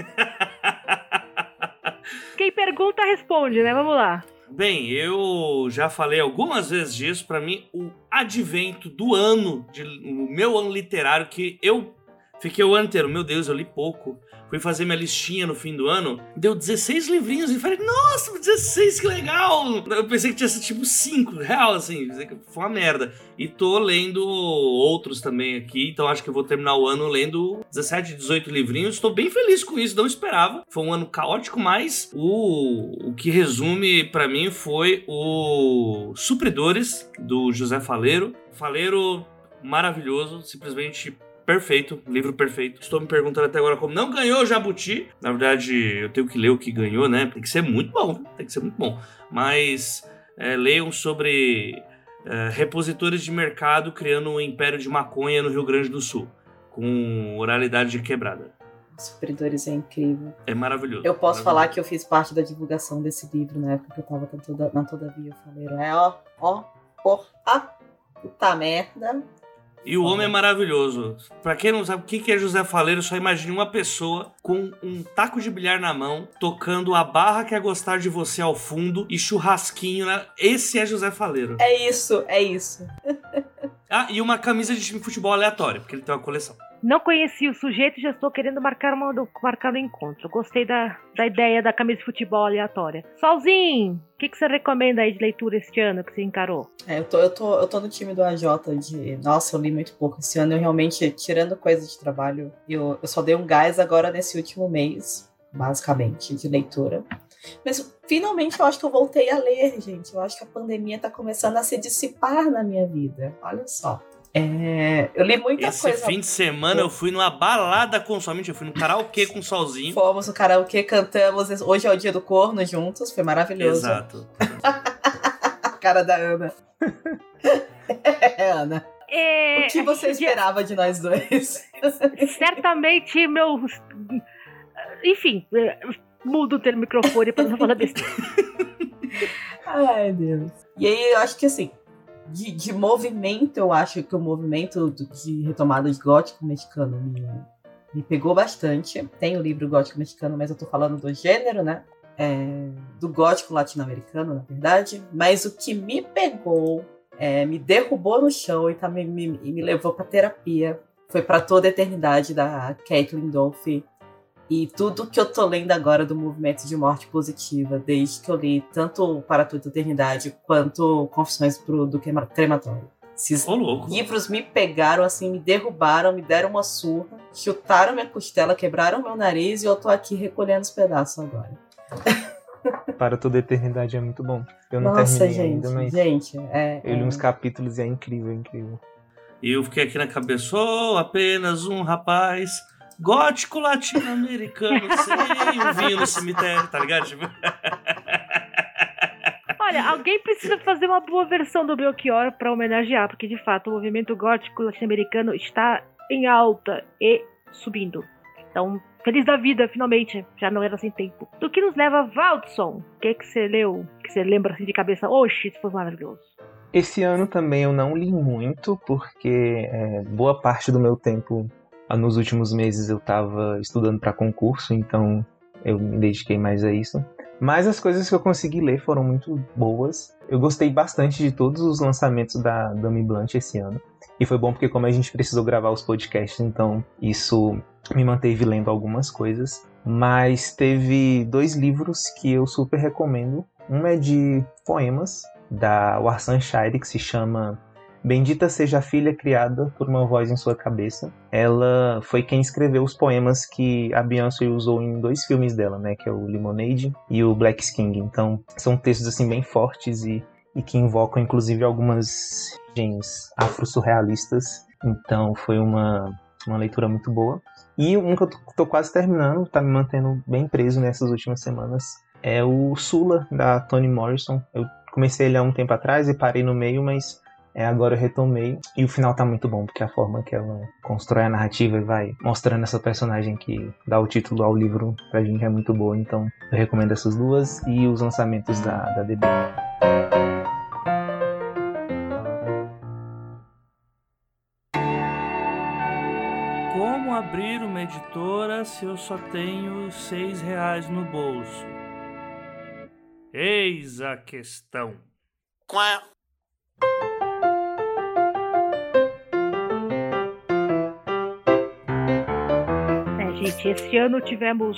Quem pergunta, responde, né? Vamos lá. Bem, eu já falei algumas vezes disso. Pra mim, o advento do ano, de, o meu ano literário, que eu fiquei o ano inteiro, meu Deus, eu li pouco. Fui fazer minha listinha no fim do ano, deu 16 livrinhos e falei, nossa, 16, que legal! Eu pensei que tinha sido tipo 5, real, assim, foi uma merda. E tô lendo outros também aqui, então acho que vou terminar o ano lendo 17, 18 livrinhos. Estou bem feliz com isso, não esperava. Foi um ano caótico, mas o, o que resume pra mim foi o Supridores, do José Faleiro. Faleiro maravilhoso, simplesmente perfeito, livro perfeito. Estou me perguntando até agora como não ganhou o Jabuti. Na verdade, eu tenho que ler o que ganhou, né? Tem que ser muito bom, tem que ser muito bom. Mas é, leiam sobre é, repositores de mercado criando um império de maconha no Rio Grande do Sul, com oralidade quebrada. Supridores é incrível. É maravilhoso. Eu posso maravilhoso. falar que eu fiz parte da divulgação desse livro na época que eu tava na toda, na Todavia. Eu falei, é ó, ó, porra, puta merda. E o homem é maravilhoso. Pra quem não sabe o que é José Faleiro, só imagine uma pessoa com um taco de bilhar na mão, tocando a barra quer gostar de você ao fundo e churrasquinho. Na... Esse é José Faleiro. É isso, é isso. Ah, e uma camisa de time de futebol aleatória, porque ele tem uma coleção. Não conheci o sujeito e já estou querendo marcar, uma, marcar um encontro. Gostei da, da ideia da camisa de futebol aleatória. Solzinho, o que, que você recomenda aí de leitura este ano que você encarou? É, eu, tô, eu, tô, eu tô no time do AJ de. Nossa, eu li muito pouco esse ano. Eu realmente, tirando coisa de trabalho, eu, eu só dei um gás agora nesse último mês, basicamente, de leitura. Mas finalmente eu acho que eu voltei a ler, gente. Eu acho que a pandemia tá começando a se dissipar na minha vida. Olha só. É, eu li muita Esse coisa. fim de semana eu fui numa balada com somente, eu fui no karaokê com o solzinho. Fomos no karaokê, cantamos. Hoje é o dia do corno juntos, foi maravilhoso. Exato. A cara da Ana. é, Ana. É, O que você a gente- esperava de nós dois? Certamente meu. Enfim, é, mudo o termo microfone para não falar besteira. Ai, Deus. E aí, eu acho que assim, de, de movimento, eu acho que o movimento de retomada de gótico mexicano me, me pegou bastante. Tem o livro gótico mexicano, mas eu tô falando do gênero, né? É, do gótico latino-americano, na verdade. Mas o que me pegou, é, me derrubou no chão e, tá, me, me, me levou pra terapia foi para toda a eternidade da Caitlin Dolphy. E tudo que eu tô lendo agora do movimento de morte positiva, desde que eu li tanto Para Toda a Eternidade quanto Confissões pro, do Crema- Crematório. Esses louco. livros me pegaram, assim, me derrubaram, me deram uma surra, chutaram minha costela, quebraram meu nariz e eu tô aqui recolhendo os pedaços agora. Para toda a eternidade é muito bom. Eu não Nossa, terminei gente, ainda, mas gente, é, eu li é- uns capítulos e é incrível, incrível. E eu fiquei aqui na cabeça, sou apenas um rapaz gótico latino-americano sem vinho no cemitério, tá ligado? Tipo, Olha, alguém precisa fazer uma boa versão do Belchior para homenagear, porque de fato o movimento gótico latino-americano está em alta e subindo. Então, feliz da vida, finalmente. Já não era sem tempo. Do que nos leva Valdson? O que, que você leu? Que você lembra assim de cabeça? Oxe, isso foi maravilhoso. Esse ano também eu não li muito, porque é, boa parte do meu tempo, nos últimos meses, eu estava estudando para concurso, então eu me dediquei mais a isso. Mas as coisas que eu consegui ler foram muito boas. Eu gostei bastante de todos os lançamentos da Dami Blanche esse ano. E foi bom porque como a gente precisou gravar os podcasts, então isso me manteve lendo algumas coisas. Mas teve dois livros que eu super recomendo. Um é de poemas, da Warsan Shire, que se chama Bendita seja a filha criada por uma voz em sua cabeça. Ela foi quem escreveu os poemas que a Beyoncé usou em dois filmes dela, né, que é o Lemonade e o Black King. Então, são textos assim bem fortes e, e que invocam inclusive algumas gens afro-surrealistas. Então, foi uma uma leitura muito boa. E um que eu tô, tô quase terminando, tá me mantendo bem preso nessas últimas semanas, é o Sula, da Toni Morrison. Eu comecei ele há um tempo atrás e parei no meio, mas é, agora eu retomei. E o final tá muito bom, porque a forma que ela constrói a narrativa e vai mostrando essa personagem que dá o título ao livro pra gente é muito boa. Então eu recomendo essas duas e os lançamentos da, da DB. Como abrir uma editora se eu só tenho seis reais no bolso? Eis a questão. É, gente, esse ano tivemos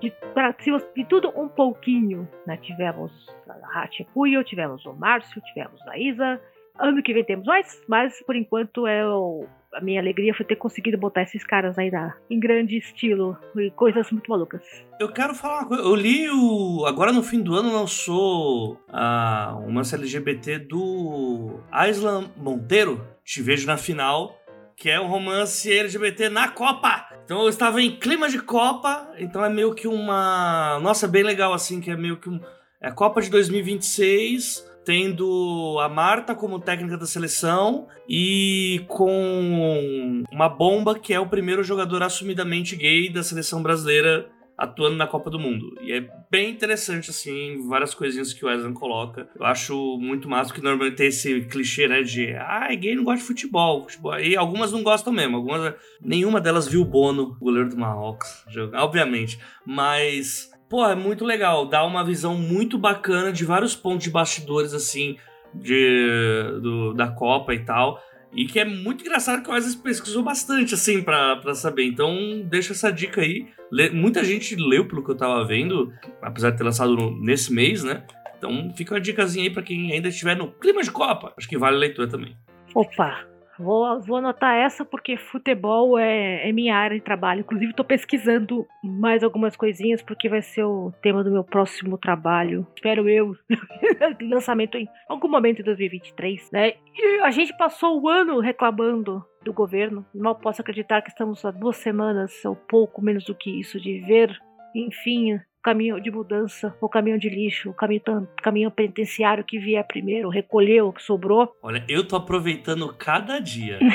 de, pra- de tudo um pouquinho, né? Tivemos a Hatia Puyo, tivemos o Márcio, tivemos a Isa. Ano que vem temos mais, mas por enquanto é o- a minha alegria foi ter conseguido botar esses caras aí na, em grande estilo e coisas muito malucas. Eu quero falar uma coisa. Eu li o. Agora no fim do ano lançou a, uma LGBT do Aislan Monteiro. Te Vejo na Final, que é um romance LGBT na Copa. Então eu estava em clima de Copa, então é meio que uma. Nossa, bem legal assim, que é meio que um. É Copa de 2026, tendo a Marta como técnica da seleção e com uma bomba que é o primeiro jogador assumidamente gay da seleção brasileira atuando na Copa do Mundo. E é bem interessante, assim, várias coisinhas que o Wesley coloca. Eu acho muito massa, que normalmente tem esse clichê, né, de ah, gay não gosta de futebol. futebol. E algumas não gostam mesmo. Algumas, nenhuma delas viu o Bono, goleiro do Marrocos, obviamente. Mas, pô, é muito legal. Dá uma visão muito bacana de vários pontos de bastidores, assim, de, do, da Copa e tal. E que é muito engraçado que o Wesley pesquisou bastante, assim, para saber. Então, deixa essa dica aí. Muita gente leu, pelo que eu tava vendo, apesar de ter lançado nesse mês, né? Então, fica uma dicasinha aí para quem ainda estiver no clima de Copa. Acho que vale a leitura também. Opa! Vou, vou anotar essa porque futebol é, é minha área de trabalho. Inclusive, estou pesquisando mais algumas coisinhas porque vai ser o tema do meu próximo trabalho. Espero eu. lançamento em algum momento de 2023, né? E a gente passou o ano reclamando do governo. Mal posso acreditar que estamos há duas semanas, ou pouco menos do que isso, de ver, enfim, caminho de mudança, o caminhão de lixo, o caminhão, caminhão penitenciário que vier primeiro, recolheu o que sobrou. Olha, eu tô aproveitando cada dia.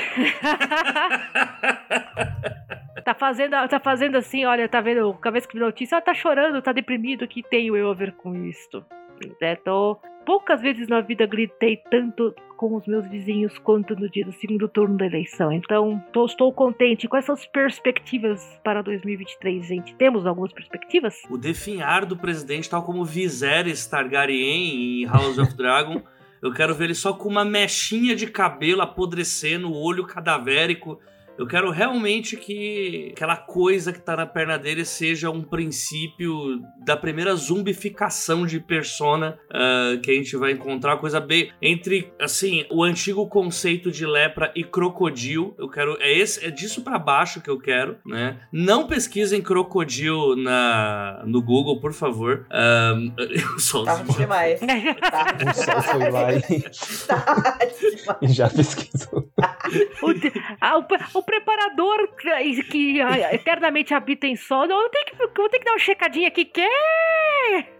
tá fazendo, tá fazendo assim, olha, tá vendo, cada vez que notícia, ela tá chorando, tá deprimido, que tenho eu a ver com isto. É, tô, poucas vezes na vida gritei tanto com os meus vizinhos quanto no dia do segundo turno da eleição. Então, tô, estou contente. Quais são as perspectivas para 2023, gente? Temos algumas perspectivas? O definhar do presidente, tal como Viserys Targaryen em House of Dragon. Eu quero ver ele só com uma mechinha de cabelo apodrecendo, o olho cadavérico eu quero realmente que aquela coisa que tá na perna dele seja um princípio da primeira zumbificação de persona uh, que a gente vai encontrar. Coisa bem. Entre, assim, o antigo conceito de lepra e crocodilo. Eu quero. É, esse, é disso para baixo que eu quero, né? Não pesquisem crocodilo na, no Google, por favor. Um, eu sou Tarde demais. Tarde o sol foi lá e, e já pesquisou. o, ah, o, o preparador que, que eternamente habita em sono, eu tenho que, eu tenho que dar uma checadinha aqui. Que?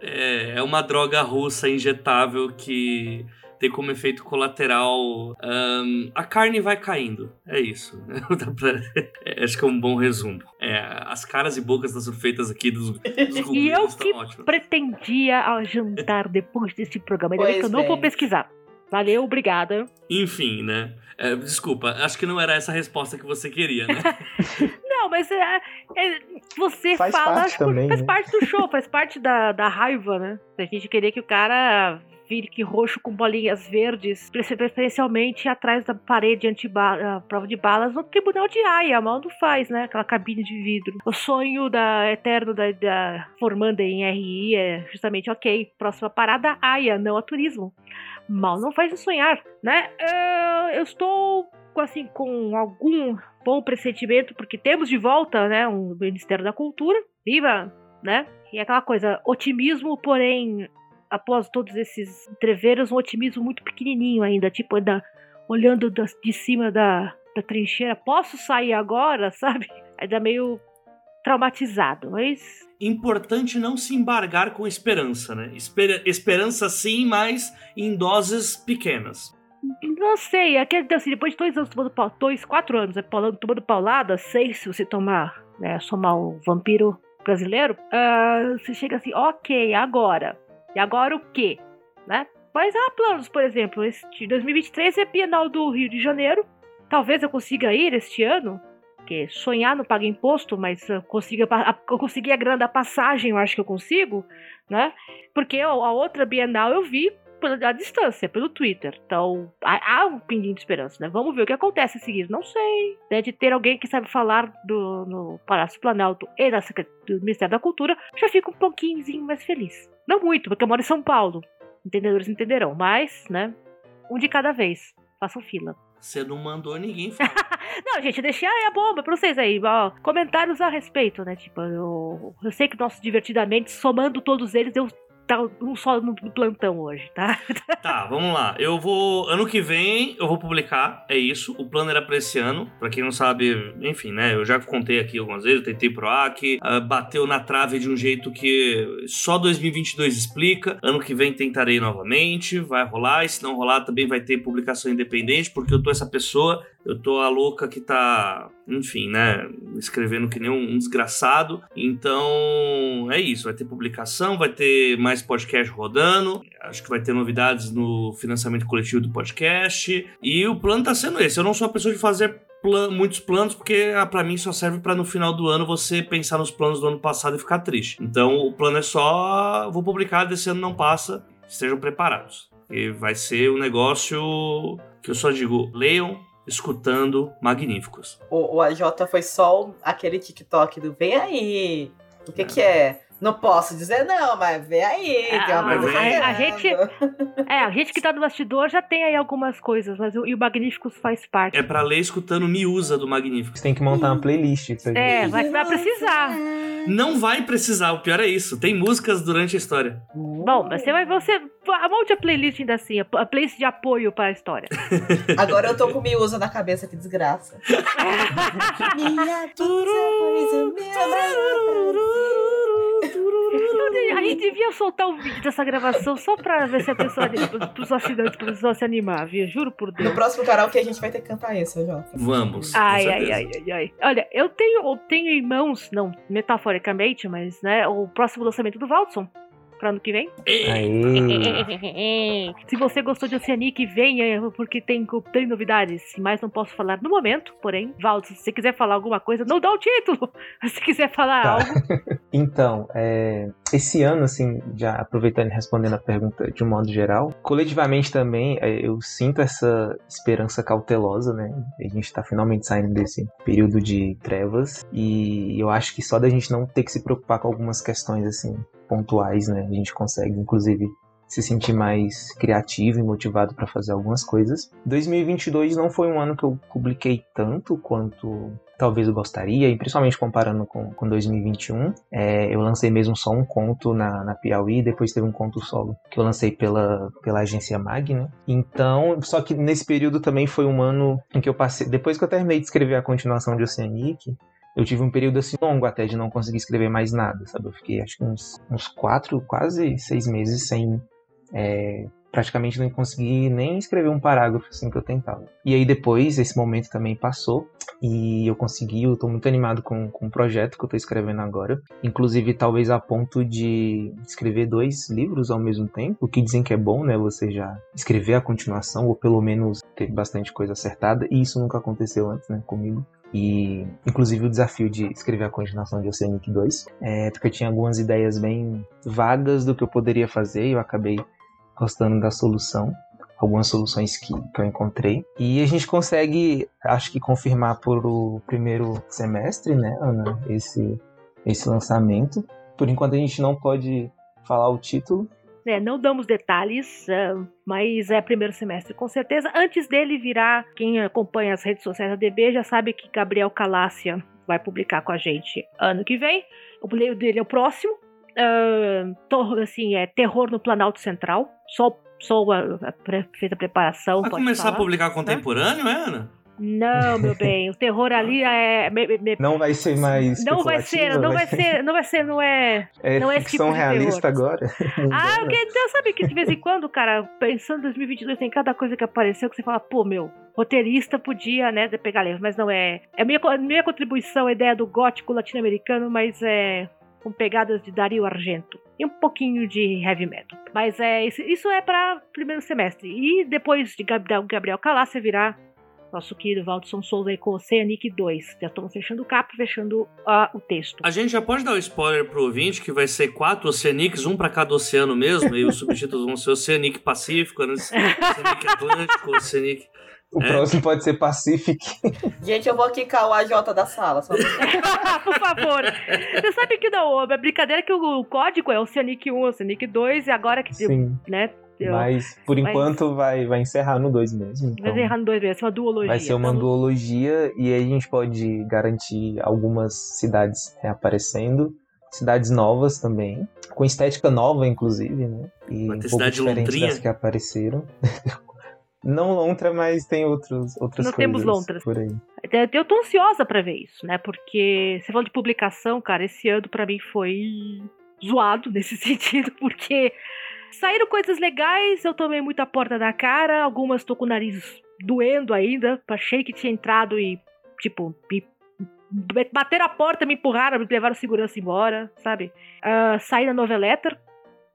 É, é uma droga russa injetável que tem como efeito colateral um, a carne vai caindo. É isso. é, acho que é um bom resumo. É, as caras e bocas das feitas aqui dos, dos E eu que ótimas. pretendia jantar depois desse programa. Ainda que eu não vou pesquisar. Valeu, obrigada. Enfim, né? É, desculpa, acho que não era essa a resposta que você queria, né? não, mas é, é, você faz fala. Parte também, faz né? parte do show, faz parte da, da raiva, né? A gente queria que o cara vire roxo com bolinhas verdes, preferencialmente atrás da parede anti-prova de balas no tribunal de Haia, mal não faz, né? Aquela cabine de vidro. O sonho da eterno da, da formanda em RI é justamente, ok, próxima parada, Haia, não a turismo mal não faz sonhar, né? Uh, eu estou assim com algum bom pressentimento porque temos de volta, né, um Ministério da Cultura, viva, né? E aquela coisa, otimismo, porém, após todos esses entreveros, um otimismo muito pequenininho ainda, tipo, da, olhando de cima da, da trincheira, posso sair agora, sabe? Ainda meio traumatizado, mas importante não se embargar com esperança, né? Esper esperança sim, mas em doses pequenas. Não sei, é que assim, depois de dois anos tomando pau, dois, quatro anos né, tomando paulada, seis se você tomar, né, somar o vampiro brasileiro, uh, você chega assim, ok, agora. E agora o quê? Né? Mas há planos, por exemplo, este 2023 é Bienal do Rio de Janeiro. Talvez eu consiga ir este ano, porque sonhar não paga imposto, mas eu consegui, eu consegui a grana da passagem, eu acho que eu consigo, né? Porque a outra Bienal eu vi pela distância, pelo Twitter. Então, há, um pinguim de esperança, né? Vamos ver o que acontece a seguir. Não sei. Né? De ter alguém que sabe falar do, no Palácio Planalto e da do Ministério da Cultura, já fico um pouquinho mais feliz. Não muito, porque eu moro em São Paulo. Entendedores entenderão, mas, né? Um de cada vez. Façam fila. Você não mandou ninguém falar. Não, gente, eu deixei a bomba pra vocês aí. Ó, comentários a respeito, né? Tipo, eu, eu sei que nosso divertidamente, somando todos eles, deu tá um só no plantão hoje, tá? Tá, vamos lá. Eu vou. Ano que vem eu vou publicar, é isso. O plano era pra esse ano. Pra quem não sabe, enfim, né? Eu já contei aqui algumas vezes, eu tentei pro AC, uh, bateu na trave de um jeito que só 2022 explica. Ano que vem tentarei novamente, vai rolar. E se não rolar, também vai ter publicação independente, porque eu tô essa pessoa eu tô a louca que tá, enfim, né, escrevendo que nem um, desgraçado. Então, é isso. Vai ter publicação, vai ter mais podcast rodando. Acho que vai ter novidades no financiamento coletivo do podcast. E o plano tá sendo esse. Eu não sou a pessoa de fazer plan muitos planos, porque ah, para mim só serve para no final do ano você pensar nos planos do ano passado e ficar triste. Então, o plano é só. Vou publicar, desse ano não passa. Estejam preparados. E vai ser um negócio que eu só digo: leiam, escutando Magníficos. O, o AJ foi só aquele TikTok do vem aí. O que é. que é? Não posso dizer não, mas vem aí. É, tem uma coisa a, a gente, é, a gente que tá no bastidor já tem aí algumas coisas, mas o, e o Magníficos faz parte. É pra ler escutando Miúsa do Magníficos. Você tem que montar uma playlist. É, vai, vai precisar. Não vai precisar, o pior é isso. Tem músicas durante a história. Bom, você vai. Você, monte a playlist ainda assim, a playlist de apoio para a história. Agora eu tô com Miúsa na cabeça, que desgraça. Minha a gente devia soltar o vídeo dessa gravação só pra ver se a pessoa, os assinantes, pra pessoa se animar, viu? Juro por Deus. No próximo canal que a gente vai ter que cantar esse, Jota. Vamos. Ai, ai, ai, ai, ai. Olha, eu tenho, eu tenho em mãos, não metaforicamente, mas, né, o próximo lançamento do Valdson ano que vem. Se você gostou de Oceanic, venha, porque tem, tem novidades. Mas não posso falar no momento, porém, Valdo, se você quiser falar alguma coisa, não dá o título. Se quiser falar tá. algo. então, é, esse ano, assim, já aproveitando e respondendo a pergunta de um modo geral, coletivamente também é, eu sinto essa esperança cautelosa, né? A gente tá finalmente saindo desse período de trevas e eu acho que só da gente não ter que se preocupar com algumas questões, assim, pontuais, né? A gente consegue, inclusive, se sentir mais criativo e motivado para fazer algumas coisas. 2022 não foi um ano que eu publiquei tanto quanto talvez eu gostaria, e principalmente comparando com, com 2021. É, eu lancei mesmo só um conto na, na Piauí, depois teve um conto solo que eu lancei pela, pela agência Mag, né? Então, só que nesse período também foi um ano em que eu passei, depois que eu terminei de escrever a continuação de Oceanic, eu tive um período assim longo até de não conseguir escrever mais nada, sabe? Eu fiquei acho que uns, uns quatro, quase seis meses sem. É, praticamente não consegui nem escrever um parágrafo assim que eu tentava. E aí depois, esse momento também passou e eu consegui, eu tô muito animado com, com o projeto que eu tô escrevendo agora. Inclusive, talvez a ponto de escrever dois livros ao mesmo tempo, o que dizem que é bom, né? Você já escrever a continuação, ou pelo menos ter bastante coisa acertada, e isso nunca aconteceu antes, né, comigo. E, inclusive, o desafio de escrever a continuação de Oceanic 2, é, porque eu tinha algumas ideias bem vagas do que eu poderia fazer e eu acabei gostando da solução, algumas soluções que, que eu encontrei. E a gente consegue, acho que, confirmar por o primeiro semestre, né, Ana, esse, esse lançamento. Por enquanto, a gente não pode falar o título, é, não damos detalhes, uh, mas é primeiro semestre com certeza. Antes dele virar, quem acompanha as redes sociais da DB já sabe que Gabriel Calácia vai publicar com a gente ano que vem. O livro dele é o próximo. Uh, assim, é Terror no Planalto Central. Só, só a, a, a, a preparação. Vai começar falar, a publicar contemporâneo, né? é, Ana? Não, meu bem, o terror ali é. Me, me, não vai ser mais. Não vai ser, não vai ser, não vai ser, não é. É não é ficção tipo realista agora. ah, porque então, sabe que de vez em quando, cara, pensando em 2022, tem cada coisa que apareceu que você fala, pô, meu, roteirista podia, né, pegar leve, mas não é. É minha, minha contribuição, a ideia do gótico latino-americano, mas é com pegadas de Dario Argento e um pouquinho de heavy metal. Mas é isso é para primeiro semestre e depois de Gabriel, Gabriel Calácia virar nosso querido Valdson Souza aí com Oceanic 2. Já estamos fechando o capo, fechando uh, o texto. A gente já pode dar o um spoiler pro ouvinte que vai ser quatro Oceanics, um para cada oceano mesmo, e os subtítulos vão ser Oceanic Pacífico, né? Oceanic Atlântico, Oceanic... O é. próximo pode ser Pacific. Gente, eu vou quicar o AJ da sala. Só... Por favor. Você sabe que não, a brincadeira é que o código é Oceanic 1, Oceanic 2, e agora que Sim. né, mas por enquanto mas... vai, vai encerrar no 2 mesmo. Então vai encerrar no 2 mesmo, vai ser uma duologia. Vai ser uma tá duologia e aí a gente pode garantir algumas cidades reaparecendo. cidades novas também, com estética nova, inclusive, né? E ter um pouco diferente Lontrinha? das que apareceram. Não Lontra, mas tem outros, outras Não coisas temos Lontras. por aí. Eu tô ansiosa para ver isso, né? Porque você falou de publicação, cara, esse ano para mim foi zoado nesse sentido, porque saíram coisas legais, eu tomei muita porta da cara, algumas tô com o nariz doendo ainda, achei que tinha entrado e, tipo, me bateram a porta, me empurraram, me levaram segurança embora, sabe? Uh, saí da Noveletter,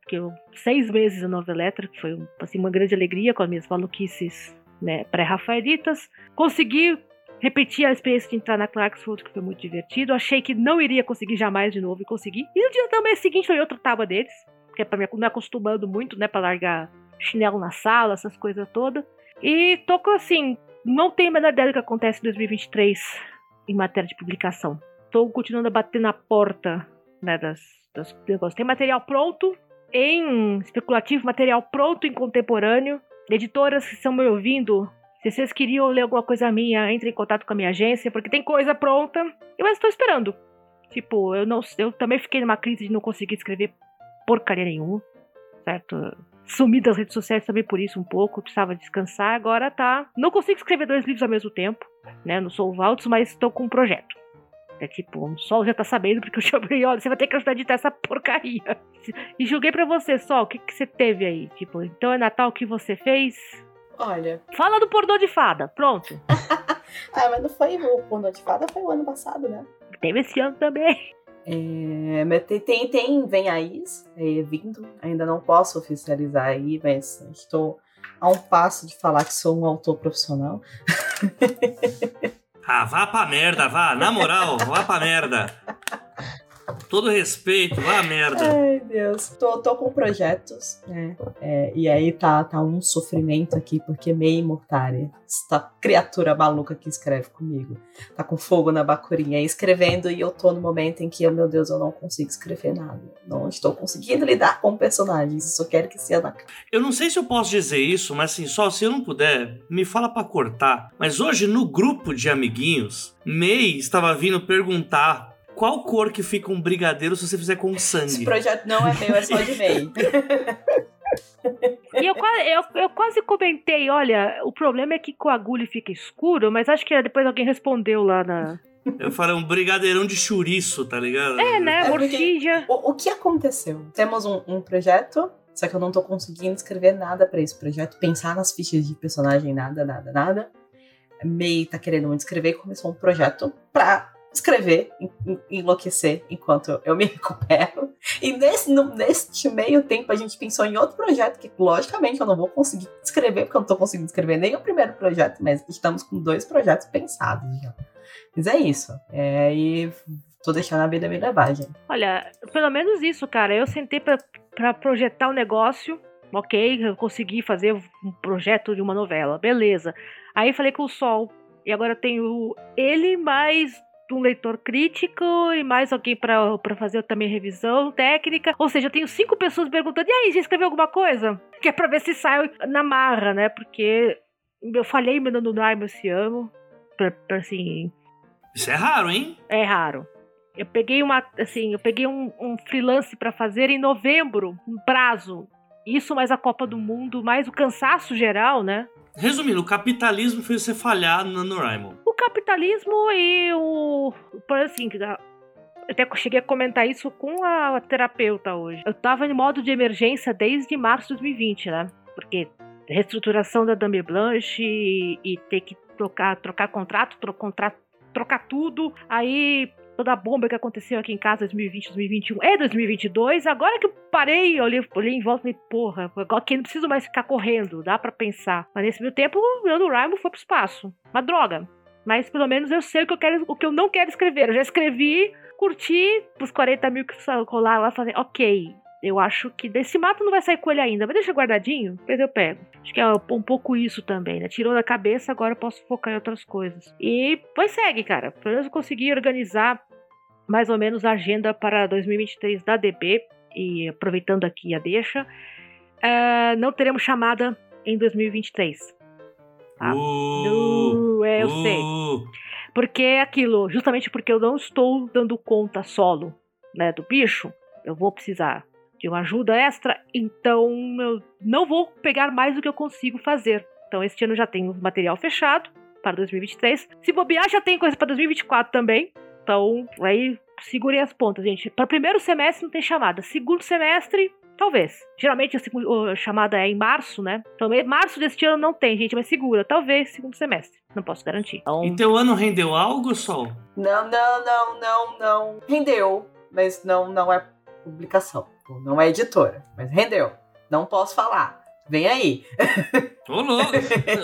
que eu, seis meses na Noveletter, que foi assim, uma grande alegria com as minhas maluquices né, pré-rafaelitas. Consegui repetir a experiência de entrar na Clarksford, que foi muito divertido. Achei que não iria conseguir jamais de novo e consegui. E no dia também seguinte foi outra tábua deles, que é pra me acostumando muito, né, pra largar chinelo na sala, essas coisas todas. E tô com assim, não tenho a menor ideia do que acontece em 2023 em matéria de publicação. Estou continuando a bater na porta né, das, das negócios. Tem material pronto em especulativo, material pronto em contemporâneo. Editoras que estão me ouvindo, se vocês queriam ler alguma coisa minha, entre em contato com a minha agência, porque tem coisa pronta. Mas estou esperando. Tipo, eu não, eu também fiquei numa crise de não conseguir escrever porcaria nenhuma, certo? Sumi das redes sociais também por isso um pouco, precisava descansar, agora tá. Não consigo escrever dois livros ao mesmo tempo, né? Não sou o Valtz, mas estou com um projeto. É tipo, o Sol já tá sabendo porque eu chamei, olha, você vai ter que ajudar a editar essa porcaria. E joguei pra você, Sol, o que, que você teve aí? Tipo, então é Natal o que você fez? Olha. Fala do pornô de fada, pronto. ah, mas não foi o pornô de fada, foi o ano passado, né? Teve esse ano também. É, tem, tem Vem Aí é, vindo, ainda não posso oficializar aí, mas estou a um passo de falar que sou um autor profissional. ah, vá pra merda, vá, na moral, vá pra merda. Todo respeito, vá merda. Ai, Deus. Tô, tô com projetos, né? É, e aí tá, tá um sofrimento aqui, porque meio Mortari, essa criatura maluca que escreve comigo, tá com fogo na bacurinha escrevendo, e eu tô no momento em que, oh, meu Deus, eu não consigo escrever nada. Não estou conseguindo lidar com personagens, eu só quero que seja na Eu não sei se eu posso dizer isso, mas assim, só se eu não puder, me fala para cortar. Mas hoje, no grupo de amiguinhos, May estava vindo perguntar qual cor que fica um brigadeiro se você fizer com sangue? Esse projeto não é meu, é só de MEI. E eu, eu, eu, quase comentei, olha, o problema é que coagule fica escuro, mas acho que depois alguém respondeu lá na. Eu falei um brigadeirão de chouriço, tá ligado? É, né? É. O, o, que aconteceu? Temos um, um, projeto, só que eu não tô conseguindo escrever nada para esse projeto, pensar nas fichas de personagem, nada, nada, nada. Mei tá querendo muito escrever e começou um projeto pra escrever, enlouquecer enquanto eu me recupero. E nesse, no, neste meio tempo a gente pensou em outro projeto que, logicamente, eu não vou conseguir escrever, porque eu não estou conseguindo escrever nem o primeiro projeto, mas estamos com dois projetos pensados já. Mas é isso. É, e tô deixando a vida me levar, gente. Olha, pelo menos isso, cara. Eu sentei para projetar o um negócio. Ok, eu consegui fazer um projeto de uma novela, beleza. Aí falei com o Sol, e agora tenho ele mais um leitor crítico e mais alguém para fazer também revisão técnica. Ou seja, eu tenho cinco pessoas perguntando: e aí, já escreveu alguma coisa? Que é pra ver se sai na marra, né? Porque eu falhei me dando Naimo esse ano. Pra, pra, assim. Isso é raro, hein? É raro. Eu peguei uma, assim, eu peguei um, um freelance para fazer em novembro, um prazo. Isso mais a Copa do Mundo, mais o cansaço geral, né? Resumindo, o capitalismo fez você falhar no NaNoWriMo. O capitalismo e o. Por assim, eu até cheguei a comentar isso com a terapeuta hoje. Eu tava em modo de emergência desde março de 2020, né? Porque reestruturação da Dame Blanche e, e ter que trocar, trocar contrato, tro, contrato, trocar tudo. Aí toda a bomba que aconteceu aqui em casa 2020, 2021 é 2022. Agora que eu parei, olhei, olhei em volta e falei, porra, agora que não preciso mais ficar correndo, dá para pensar. Mas nesse meio tempo, o Ano Rhyme foi pro espaço. Uma droga. Mas pelo menos eu sei o que eu quero, o que eu não quero escrever. Eu já escrevi, curti os 40 mil que rolar lá, falei, ok, eu acho que desse mato não vai sair coelho ainda, mas deixa guardadinho, depois eu pego. Acho que é um pouco isso também, né? Tirou da cabeça, agora eu posso focar em outras coisas. E pois segue, cara. Pelo menos eu consegui organizar mais ou menos a agenda para 2023 da DB. E aproveitando aqui a deixa, uh, não teremos chamada em 2023. Tá? Uh, uh, é, eu uh. sei. Porque é aquilo, justamente porque eu não estou dando conta solo né, do bicho, eu vou precisar de uma ajuda extra, então eu não vou pegar mais do que eu consigo fazer. Então este ano já tem material fechado para 2023. Se bobear, já tem coisa para 2024 também. Então, aí segurem as pontas, gente. Para primeiro semestre não tem chamada. Segundo semestre, talvez. Geralmente a, a chamada é em março, né? Então, março deste ano não tem, gente, mas segura. Talvez segundo semestre. Não posso garantir. Então... E teu ano rendeu algo, Sol? Não, não, não, não, não. Rendeu, mas não, não é publicação. Não é editora, mas rendeu. Não posso falar. Vem aí. Ô, louco.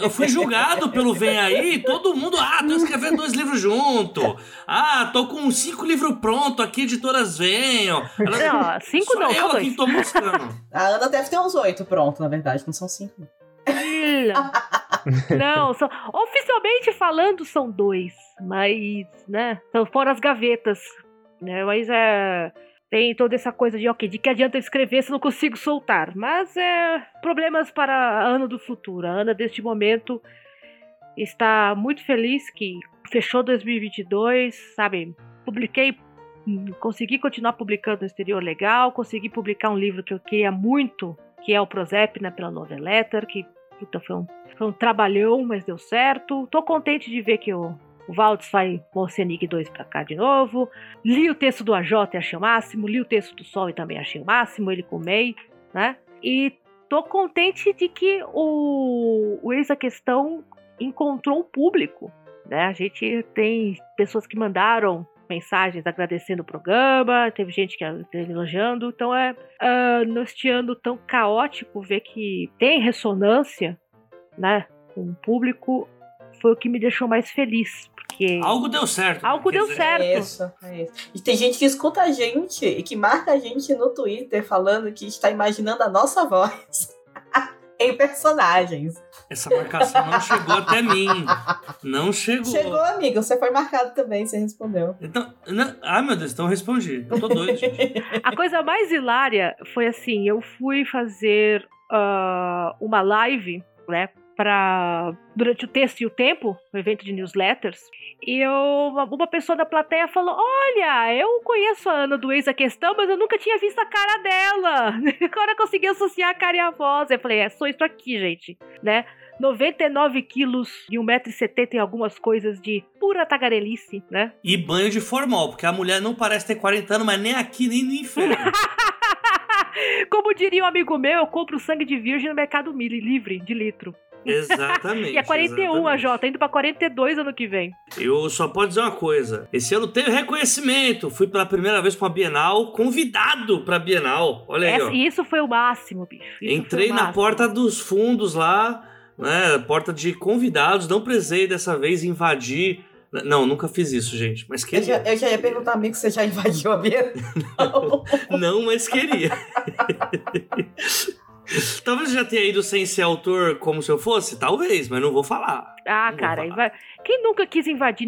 Eu fui julgado pelo Vem Aí. Todo mundo, ah, tô escrevendo dois livros junto. Ah, tô com cinco livros prontos aqui, editoras venham. Ela, não, cinco Só não, eu aqui tô mostrando. A Ana deve ter uns oito pronto, na verdade, não são cinco. não, são, oficialmente falando são dois, mas, né, são fora as gavetas, né, mas é tem toda essa coisa de, ok, de que adianta escrever se eu não consigo soltar. Mas é problemas para a Ana do futuro. A Ana deste momento está muito feliz que fechou 2022, sabe? Publiquei, consegui continuar publicando no exterior legal, consegui publicar um livro que eu queria muito, que é o Prozep, né, pela Noveletter, que puta, foi, um, foi um trabalhão, mas deu certo. Tô contente de ver que eu o Valdes vai o Oceanic 2 pra cá de novo. Li o texto do AJ e achei o máximo. Li o texto do Sol e também achei o máximo. Ele com o May, né? E tô contente de que o, o Ex a Questão encontrou um público. Né? A gente tem pessoas que mandaram mensagens agradecendo o programa, teve gente que elogiando. Então é uh, neste ano tão caótico ver que tem ressonância né, com o público foi o que me deixou mais feliz. Porque algo deu certo. Algo deu dizer. certo. É isso, é isso. E tem gente que escuta a gente e que marca a gente no Twitter falando que está imaginando a nossa voz em personagens. Essa marcação não chegou até mim. Não chegou. Chegou, amigo. Você foi marcado também, você respondeu. Então, não... ah, meu Deus, então eu respondi. Eu tô doido, gente. A coisa mais hilária foi assim: eu fui fazer uh, uma live, né? Para durante o texto e o tempo, o evento de newsletters, e eu, uma pessoa da plateia falou: Olha, eu conheço a Ana do Ex a Questão, mas eu nunca tinha visto a cara dela. Agora consegui associar a cara e a voz. Eu falei: É só isso aqui, gente, né? 99 quilos e 1,70m e algumas coisas de pura tagarelice, né? E banho de formal, porque a mulher não parece ter 40 anos, mas nem aqui, nem no inferno. Como diria um amigo meu, eu compro sangue de virgem no Mercado Livre, de litro. Exatamente. e é 41 exatamente. a Jota, indo pra 42 ano que vem. Eu só posso dizer uma coisa: esse ano teve reconhecimento. Fui pela primeira vez pra uma Bienal, convidado pra Bienal. Olha aí. Ó. Isso foi o máximo, bicho. Isso Entrei na porta dos fundos lá, né? Porta de convidados, não precisei dessa vez invadir. Não, nunca fiz isso, gente. Mas queria. Eu já, eu já ia perguntar, amigo, você já invadiu a Bienal? não, não, mas queria. Talvez eu já tenha ido sem ser autor como se eu fosse, talvez, mas não vou falar. Ah, não cara, falar. quem nunca quis invadir,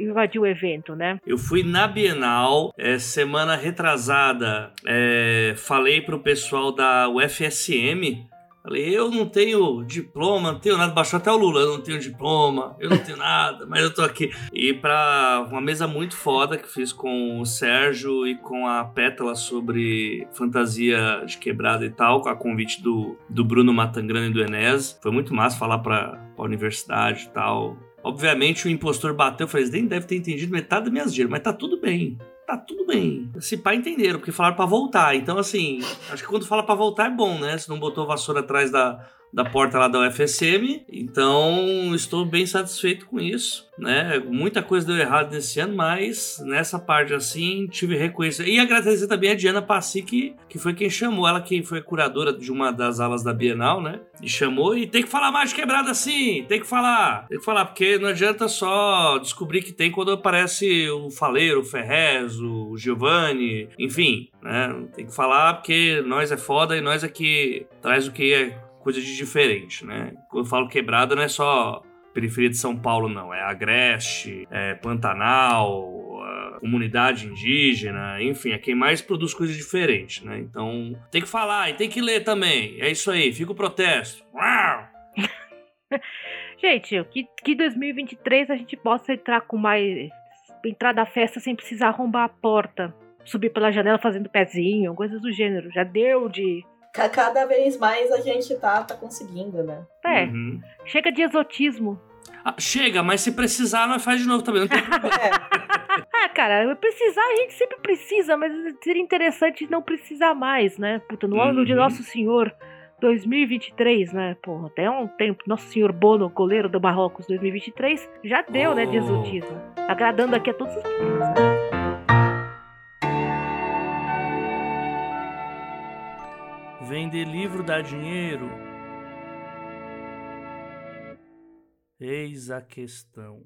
invadir o evento, né? Eu fui na Bienal, é, semana retrasada, é, falei pro pessoal da UFSM Falei, eu não tenho diploma, não tenho nada. Baixou até o Lula, eu não tenho diploma, eu não tenho nada, mas eu tô aqui. E pra uma mesa muito foda que fiz com o Sérgio e com a Pétala sobre fantasia de quebrada e tal, com a convite do, do Bruno Matangrana e do Enes. Foi muito massa falar pra, pra universidade e tal. Obviamente o impostor bateu, eu falei, nem deve ter entendido metade das minhas gírias, mas tá tudo bem tá tudo bem. Se pá, entenderam, porque falaram para voltar. Então, assim, acho que quando fala para voltar é bom, né? Se não botou vassoura atrás da, da porta lá da UFSM. Então, estou bem satisfeito com isso, né? Muita coisa deu errado nesse ano, mas nessa parte assim, tive reconhecimento. E agradecer também a Diana Passi, que, que foi quem chamou, ela que foi curadora de uma das alas da Bienal, né? E chamou e tem que falar mais de quebrada assim, tem que falar, tem que falar, porque não adianta só descobrir que tem quando aparece o Faleiro, o Ferrez, o Giovanni, enfim, né? Tem que falar porque nós é foda e nós é que traz o que é coisa de diferente, né? Quando eu falo quebrada, não é só periferia de São Paulo, não. É Agreste, é Pantanal, comunidade indígena, enfim, é quem mais produz coisas diferentes, né? Então, tem que falar e tem que ler também. É isso aí, fica o protesto. gente, que, que 2023 a gente possa entrar com mais. entrar da festa sem precisar arrombar a porta subir pela janela fazendo pezinho, coisas do gênero. Já deu de. Ca- Cada vez mais a gente tá, tá conseguindo, né? É, Uhum. chega de exotismo. Ah, chega, mas se precisar, nós faz de novo também. Não tem problema. É, Ah, cara, precisar a gente sempre precisa, mas seria interessante não precisar mais, né? Puta, no ano de Uhum. Nosso Senhor 2023, né? Porra, até um tempo. Nosso Senhor Bono, goleiro do Marrocos 2023, já deu, né, de Oh. exotismo. Agradando aqui a todos os públicos, né? Vender livro dá dinheiro? Eis a questão.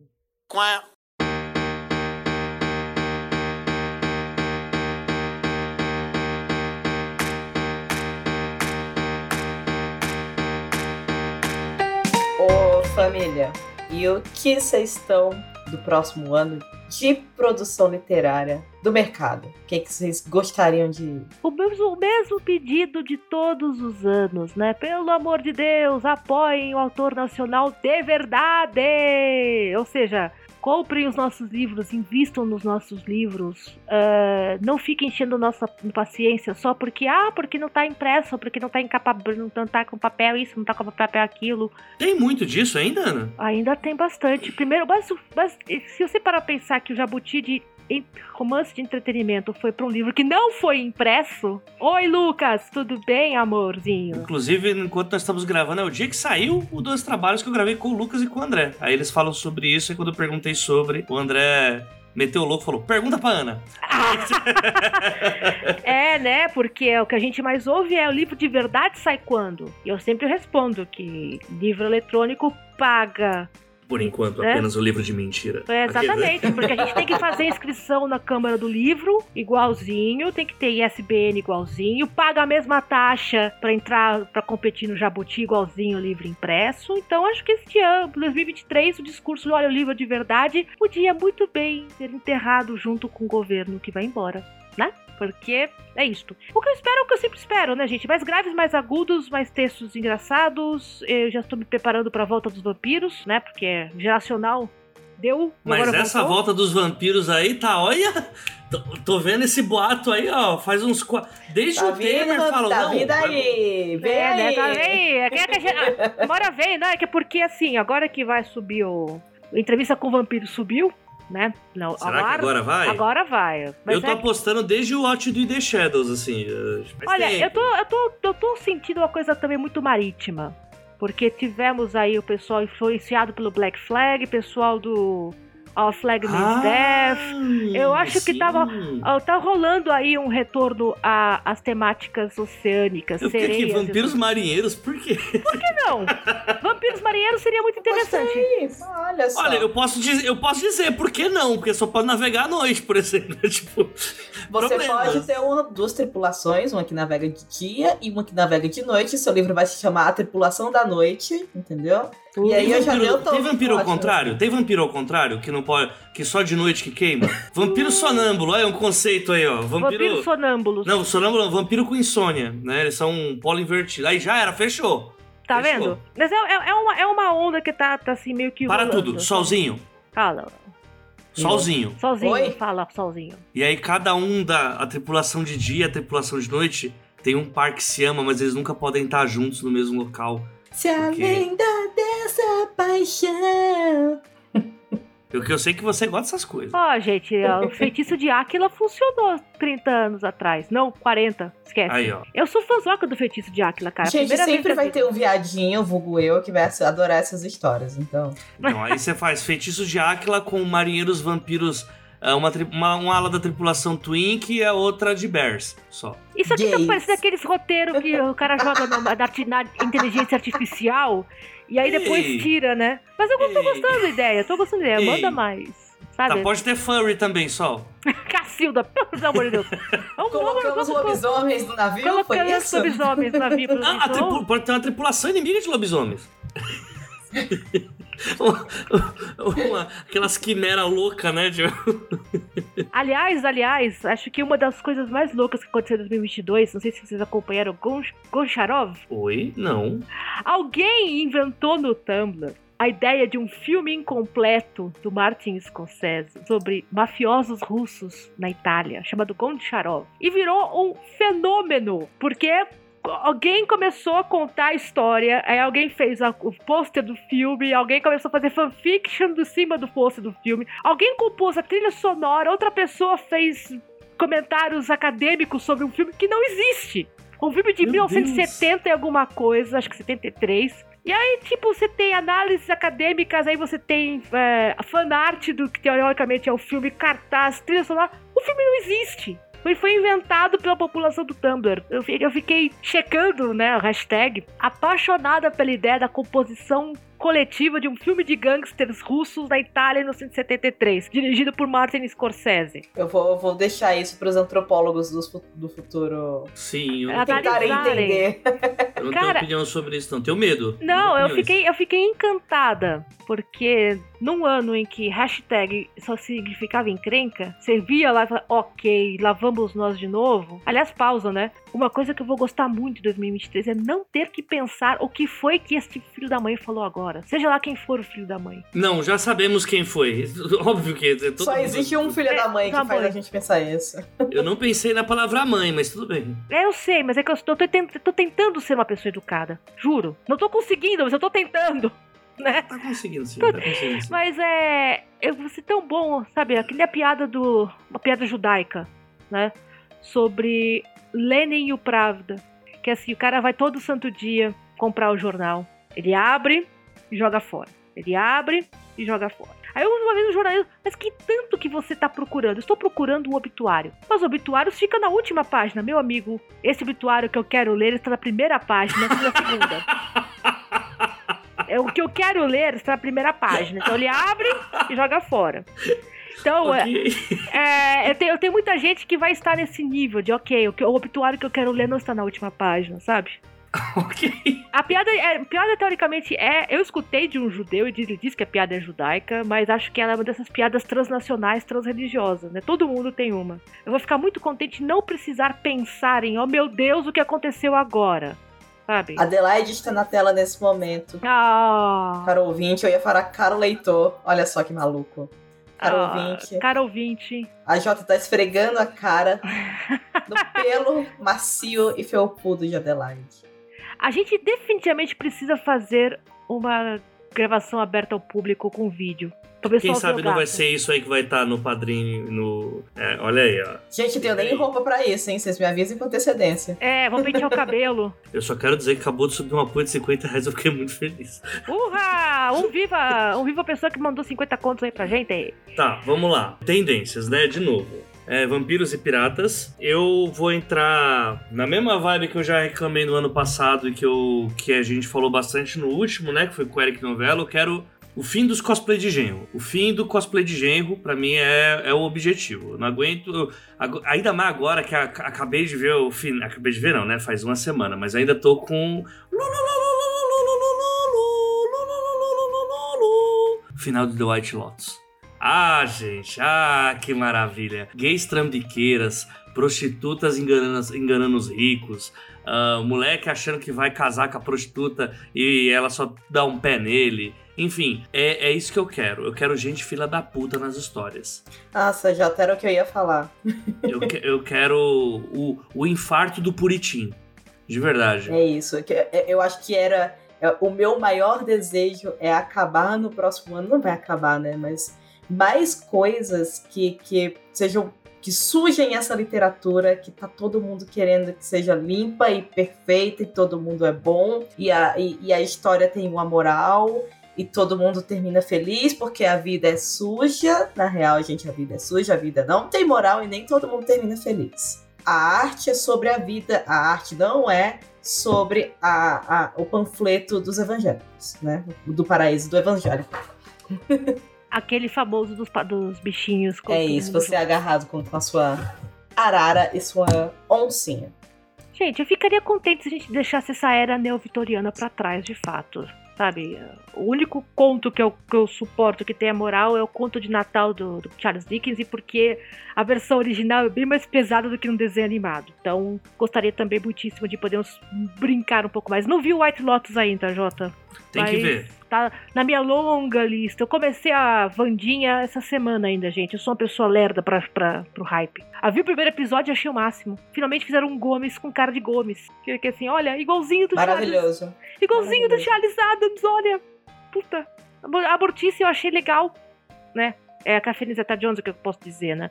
Ô, família, e o que vocês estão do próximo ano de produção literária do mercado? O que, que vocês gostariam de. O mesmo, o mesmo pedido de todos os anos, né? Pelo amor de Deus, apoiem o autor nacional de verdade! Ou seja, comprem os nossos livros, invistam nos nossos livros, ah, não fiquem enchendo nossa paciência só porque, ah, porque não tá impresso, porque não tá em capa, não tá com papel isso, não tá com papel aquilo. Tem muito disso ainda, Ana? Ainda tem bastante. Primeiro, mas, mas se você parar pensar que o Jabuti de romance de entretenimento foi pra um livro que não foi impresso. Oi, Lucas, tudo bem, amorzinho? Inclusive, enquanto nós estamos gravando, é o dia que saiu o dois trabalhos que eu gravei com o Lucas e com o André. Aí eles falam sobre isso, e quando eu perguntei sobre, o André meteu o louco e falou: pergunta pra Ana. É, né? Porque o que a gente mais ouve é o livro de verdade sai quando? E eu sempre respondo que livro eletrônico paga. Por enquanto, É? apenas o livro de mentira. É, exatamente, porque a gente tem que fazer inscrição na Câmara do Livro, igualzinho, tem que ter ISBN igualzinho, paga a mesma taxa pra entrar, pra competir no Jabuti igualzinho livro impresso. Então acho que este ano, 2023, o discurso olha o livro de verdade podia muito bem ser enterrado junto com o governo que vai embora, né? Porque é isto. O que eu espero é o que eu sempre espero, né, gente? Mais graves, mais agudos, mais textos engraçados. Eu já estou me preparando pra volta dos vampiros, né? Porque é geracional. Deu. Mas agora essa voltou. volta dos vampiros aí tá, olha. Tô, tô vendo esse boato aí, ó. Faz uns. Desde Tá o Temer vindo, falou, tá não. vindo aí, vem É, né? aí. Tá vem. É que é que a gente- ah, Bora vem, né? Que é porque assim, agora que vai subir o. a entrevista com o vampiro subiu, né? Não, Será que agora vai? Agora vai. Mas eu tô é- apostando desde o Watch do The Shadows, assim. Olha, tempo. eu tô, eu, tô, eu tô sentindo uma coisa também muito marítima. Porque tivemos aí o pessoal influenciado pelo Black Flag, pessoal do Our Flag Means Death. Eu acho que tava- sim. Ah, Tá rolando aí um retorno a- às temáticas oceânicas, Eu sereias. e vampiros marinheiros, por quê? Por que não? Vampiros marinheiros seria muito interessante. Olha só. Olha, eu posso, dizer, eu posso dizer, por que não? Porque só pode navegar à noite, por exemplo. tipo, Você problemas. pode ter uma, duas tripulações, uma que navega de dia e uma que navega de noite. Seu livro vai se chamar A Tripulação da Noite, entendeu? E aí Tem eu já vampiro, deu tem vampiro ao contrário? Tem vampiro ao contrário? Que não pode. Que só de noite que queima? Vampiro sonâmbulo, é um conceito aí, ó. Vampiro. Vampiros sonâmbulos. Não, sonâmbulo não, vampiro com insônia, né? Eles são um polo invertido. Aí já era, fechou. tá fechou. vendo? Mas é, é- é uma, é uma onda que tá, tá assim meio que. Para rolando. tudo, solzinho. Fala. Solzinho. Sozinho, Oi? fala sozinho. E aí cada um da a tripulação de dia e a tripulação de noite tem um par que se ama, mas eles nunca podem estar juntos no mesmo local. Se a Ok. lenda dessa paixão. Eu que eu sei que você gosta dessas coisas. Ó, gente, ó, o feitiço de Áquila funcionou 30 anos atrás. Não, 40. Esquece. Aí, ó. Eu sou fãzoca do feitiço de Áquila, cara. Gente, sempre vai ter um viadinho, vulgo eu, que vai adorar essas histórias. Então, Então, aí você faz feitiço de Áquila com marinheiros vampiros. É, Uma, uma, uma ala da tripulação Twink e a outra de Bears. Só. Isso aqui tá Gays. parecendo aqueles roteiros que o cara joga na, na- na inteligência artificial e aí depois Ei. tira, né? Mas eu tô Ei. gostando da ideia, tô gostando da ideia. Ei. Manda mais. Tá, Sabe? pode ter furry também, só. Cacilda, pelo amor de Deus. Vamos, colocamos vamos, lobisomens no navio, foi Colocamos isso? lobisomens na vida. Ah, pode ter uma tripulação inimiga de lobisomens. Uma- uma- aquelas quimera louca, né? Aliás, aliás, acho que uma das coisas mais loucas que aconteceu em 2022, não sei se vocês acompanharam, Gon- Goncharov, Oi? Não. alguém inventou no Tumblr a ideia de um filme incompleto do Martin Scorsese sobre mafiosos russos na Itália, chamado Goncharov. E virou um fenômeno, porque alguém começou a contar a história, aí alguém fez a, o pôster do filme, alguém começou a fazer fanfiction do cima do pôster do filme, alguém compôs a trilha sonora, outra pessoa fez comentários acadêmicos sobre um filme que não existe. Um filme de Meu 1970 Deus. e alguma coisa, acho que 73. E aí, tipo, você tem análises acadêmicas, aí você tem é, fanart do que teoricamente é o filme, cartaz, trilha sonora. O filme não existe. Ele foi inventado pela população do Tumblr. Eu fiquei checando, né, a hashtag, apaixonada pela ideia da composição coletiva de um filme de gangsters russos na Itália em 1973, dirigido por Martin Scorsese. Eu vou, vou deixar isso para os antropólogos do, do futuro Sim, eu tentarem entender. Eu não Cara, tenho opinião sobre isso, não. Tenho medo. Não, eu fiquei, eu fiquei encantada, porque num ano em que hashtag só significava encrenca, você via lá e falava, ok, lá vamos nós de novo. Aliás, pausa, né? Uma coisa que eu vou gostar muito em 2023 é não ter que pensar o que foi que este filho da mãe falou agora. Seja lá quem for o filho da mãe. Não, já sabemos quem foi. Óbvio que. Todo Só existe um filho é, da mãe que faz mãe. a gente pensar isso. Eu não pensei na palavra mãe, mas tudo bem. É, eu sei, mas é que eu tô, tô, tô tentando ser uma pessoa educada. Juro. Não tô conseguindo, mas eu tô tentando. Né? Tá conseguindo sim, tá conseguindo sim. Mas é. Eu vou ser tão bom, sabe? Aquele é a piada do. Uma piada judaica, né? Sobre Lenin e o Pravda. Que é assim, o cara vai todo santo dia comprar o jornal. Ele abre e joga fora. Ele abre e joga fora. Aí uma vez o jornalista, mas que tanto que você está procurando? Estou procurando um obituário. Mas o obituário fica na última página, meu amigo. Esse obituário que eu quero ler está na primeira página, na segunda. é, o que eu quero ler está na primeira página. Então ele abre e joga fora. Então, é, okay. é, eu, tenho, eu, tenho, muita gente que vai estar nesse nível de, ok, o, o obituário que eu quero ler não está na última página, sabe? ok. A piada, é, a piada, teoricamente, é. Eu escutei de um judeu e ele disse que a piada é judaica, mas acho que ela é uma dessas piadas transnacionais, transreligiosas, né? Todo mundo tem uma. Eu vou ficar muito contente não precisar pensar em, oh meu Deus, o que aconteceu agora. Sabe? Adelaide está na tela nesse momento. Ah. Caro ouvinte, eu ia falar caro leitor. Olha só que maluco. Caro ah, ouvinte. Caro ouvinte. A Jota tá esfregando a cara no pelo macio e felpudo de Adelaide. A gente definitivamente precisa fazer uma gravação aberta ao público com vídeo. Quem sabe não vai ser isso aí que vai estar tá no padrinho, no... É, olha aí, ó. Gente, tenho nem roupa pra isso, hein? Vocês me avisem com antecedência. É, vamos pentear o cabelo. Eu só quero dizer que acabou de subir uma apoio de 50 reais, eu fiquei muito feliz. Urra! Um viva! Um viva a pessoa que mandou 50 contos aí pra gente. Tá, vamos lá. Tendências, né? De novo é, Vampiros e Piratas. Eu vou entrar na mesma vibe que eu já reclamei no ano passado e que, eu, que a gente falou bastante no último, né? Que foi com o Eric Novello. Eu quero o fim dos cosplay de genro. O fim do cosplay de genro, para mim, é, é o objetivo. Eu não aguento. Eu, ainda mais agora que a, acabei de ver o fim. Acabei de ver, não, né? Faz uma semana, mas ainda tô com. Final do The White Lotus. Ah, gente, ah, que maravilha. Gays trambiqueiras, prostitutas enganando, enganando os ricos, uh, moleque achando que vai casar com a prostituta e ela só dá um pé nele. Enfim, é, é isso que eu quero. Eu quero gente fila da puta nas histórias. Nossa, já era o que eu ia falar. eu, que, eu quero o, o infarto do Puritim. De verdade. É isso. É, eu acho que era. É, o meu maior desejo é acabar no próximo ano. Não vai acabar, né? Mas mais coisas que, que sejam que surgem essa literatura que tá todo mundo querendo que seja limpa e perfeita e todo mundo é bom e a, e, e a história tem uma moral e todo mundo termina feliz porque a vida é suja. Na real, gente, a vida é suja, a vida não tem moral e nem todo mundo termina feliz. A arte é sobre a vida, a arte não é sobre a, a o panfleto dos evangélicos, né? Do paraíso do evangélico. aquele famoso dos, dos bichinhos. É isso, você é agarrado com, com a sua arara e sua oncinha. Gente, eu ficaria contente se a gente deixasse essa era neo-vitoriana para trás, de fato. Sabe? O único conto que eu, que eu suporto que tenha moral é o conto de Natal do, do, Charles Dickens, e porque a versão original é bem mais pesada do que um desenho animado. Então, gostaria também muitíssimo de podermos brincar um pouco mais. Não vi o White Lotus ainda, Jota? Tem que ver. Tá na minha longa lista. Eu comecei a Vandinha essa semana ainda, gente. Eu sou uma pessoa lerda pra, pra, pro hype. A vi o primeiro episódio e achei o máximo. Finalmente fizeram um Gomes com cara de Gomes. Que, que assim, olha, igualzinho do Maravilhoso. Charles. Igualzinho do Charles Adams, olha. Puta. A Mortícia eu achei legal, né? É a Cafeína Zeta Jones, o que eu posso dizer, né?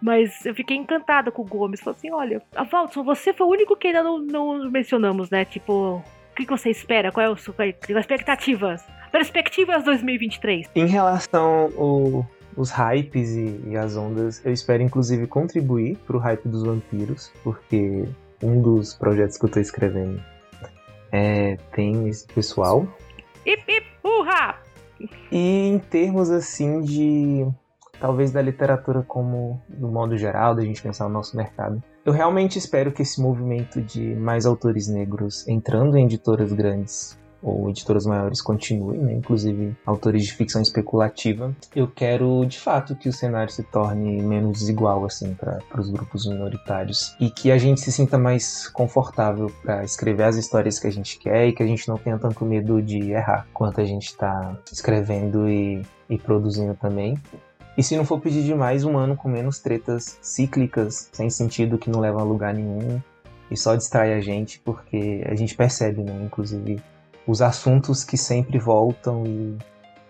Mas eu fiquei encantada com o Gomes. Falei assim: olha, a Valdson, você foi o único que ainda não, não mencionamos, né? Tipo, o que, que você espera? Qual é o seu expectativas? Perspectivas 2023. Em relação ao, os hypes e, e, as ondas, eu espero inclusive contribuir para o hype dos vampiros, porque um dos projetos que eu estou escrevendo é, tem esse pessoal. Hip, hip, urra! E em termos assim de talvez da literatura como no modo geral, da gente pensar no nosso mercado. Eu realmente espero que esse movimento de mais autores negros entrando em editoras grandes ou editoras maiores continue, né? inclusive autores de ficção especulativa. Eu quero, de fato, que o cenário se torne menos desigual assim para os grupos minoritários e que a gente se sinta mais confortável para escrever as histórias que a gente quer e que a gente não tenha tanto medo de errar quanto a gente está escrevendo e, e produzindo também. E se não for pedir demais, um ano com menos tretas cíclicas, sem sentido, que não levam a lugar nenhum e só distrai a gente, porque a gente percebe, né? Inclusive, os assuntos que sempre voltam e,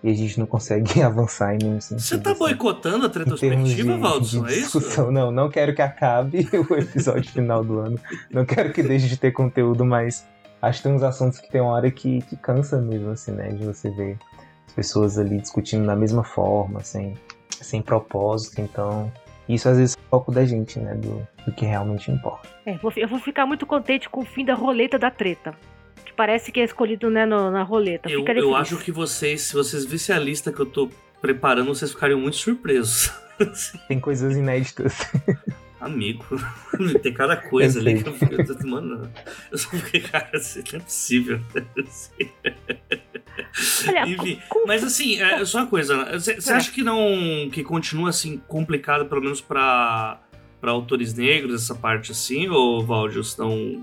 e a gente não consegue avançar em nenhum sentido. Você tá assim. boicotando a retrospectiva, Valdson? É isso? Não, não quero que acabe o episódio final do ano. Não quero que deixe de ter conteúdo, mas acho que tem uns assuntos que tem uma hora que, que cansa mesmo, assim, né? De você ver as pessoas ali discutindo da mesma forma, sem, sem propósito. Então, isso às vezes é um pouco da gente, né? Do, do que realmente importa. É, eu vou ficar muito contente com o fim da roleta da treta parece que é escolhido né, no, na roleta. Eu, eu acho que vocês, se vocês vissem a lista que eu tô preparando, vocês ficariam muito surpresos. Tem coisas inéditas. Amigo, tem cada coisa eu ali que eu fiquei. Mano, eu só fiquei, cara, assim, não é possível. Olha, Enfim, com... mas assim, é só uma coisa. Você né? acha que não. que continua assim complicado, pelo menos para para autores negros, essa parte assim, ou Valdir, não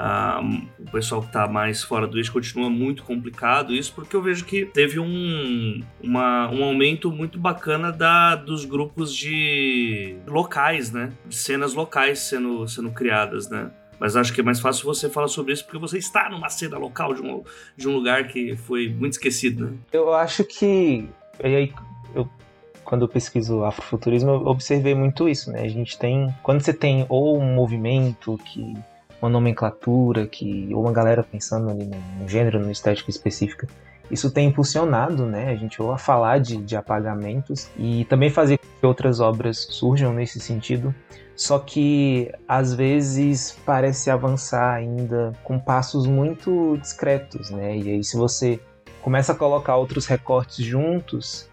Uh, o pessoal que está mais fora do eixo continua muito complicado isso, porque eu vejo que teve um, uma, um aumento muito bacana da, dos grupos de locais, né? De cenas locais sendo, sendo criadas, né? Mas acho que é mais fácil você falar sobre isso porque você está numa cena local de um, de um lugar que foi muito esquecido, né? Eu acho que. E aí, eu, quando eu pesquiso afrofuturismo, eu observei muito isso, né? A gente tem. Quando você tem ou um movimento que uma nomenclatura que ou uma galera pensando ali no, gênero, no estética específica. Isso tem impulsionado, né, a gente ou a falar de, de apagamentos e também fazer que outras obras surjam nesse sentido. Só que às vezes parece avançar ainda com passos muito discretos, né? E aí se você começa a colocar outros recortes juntos,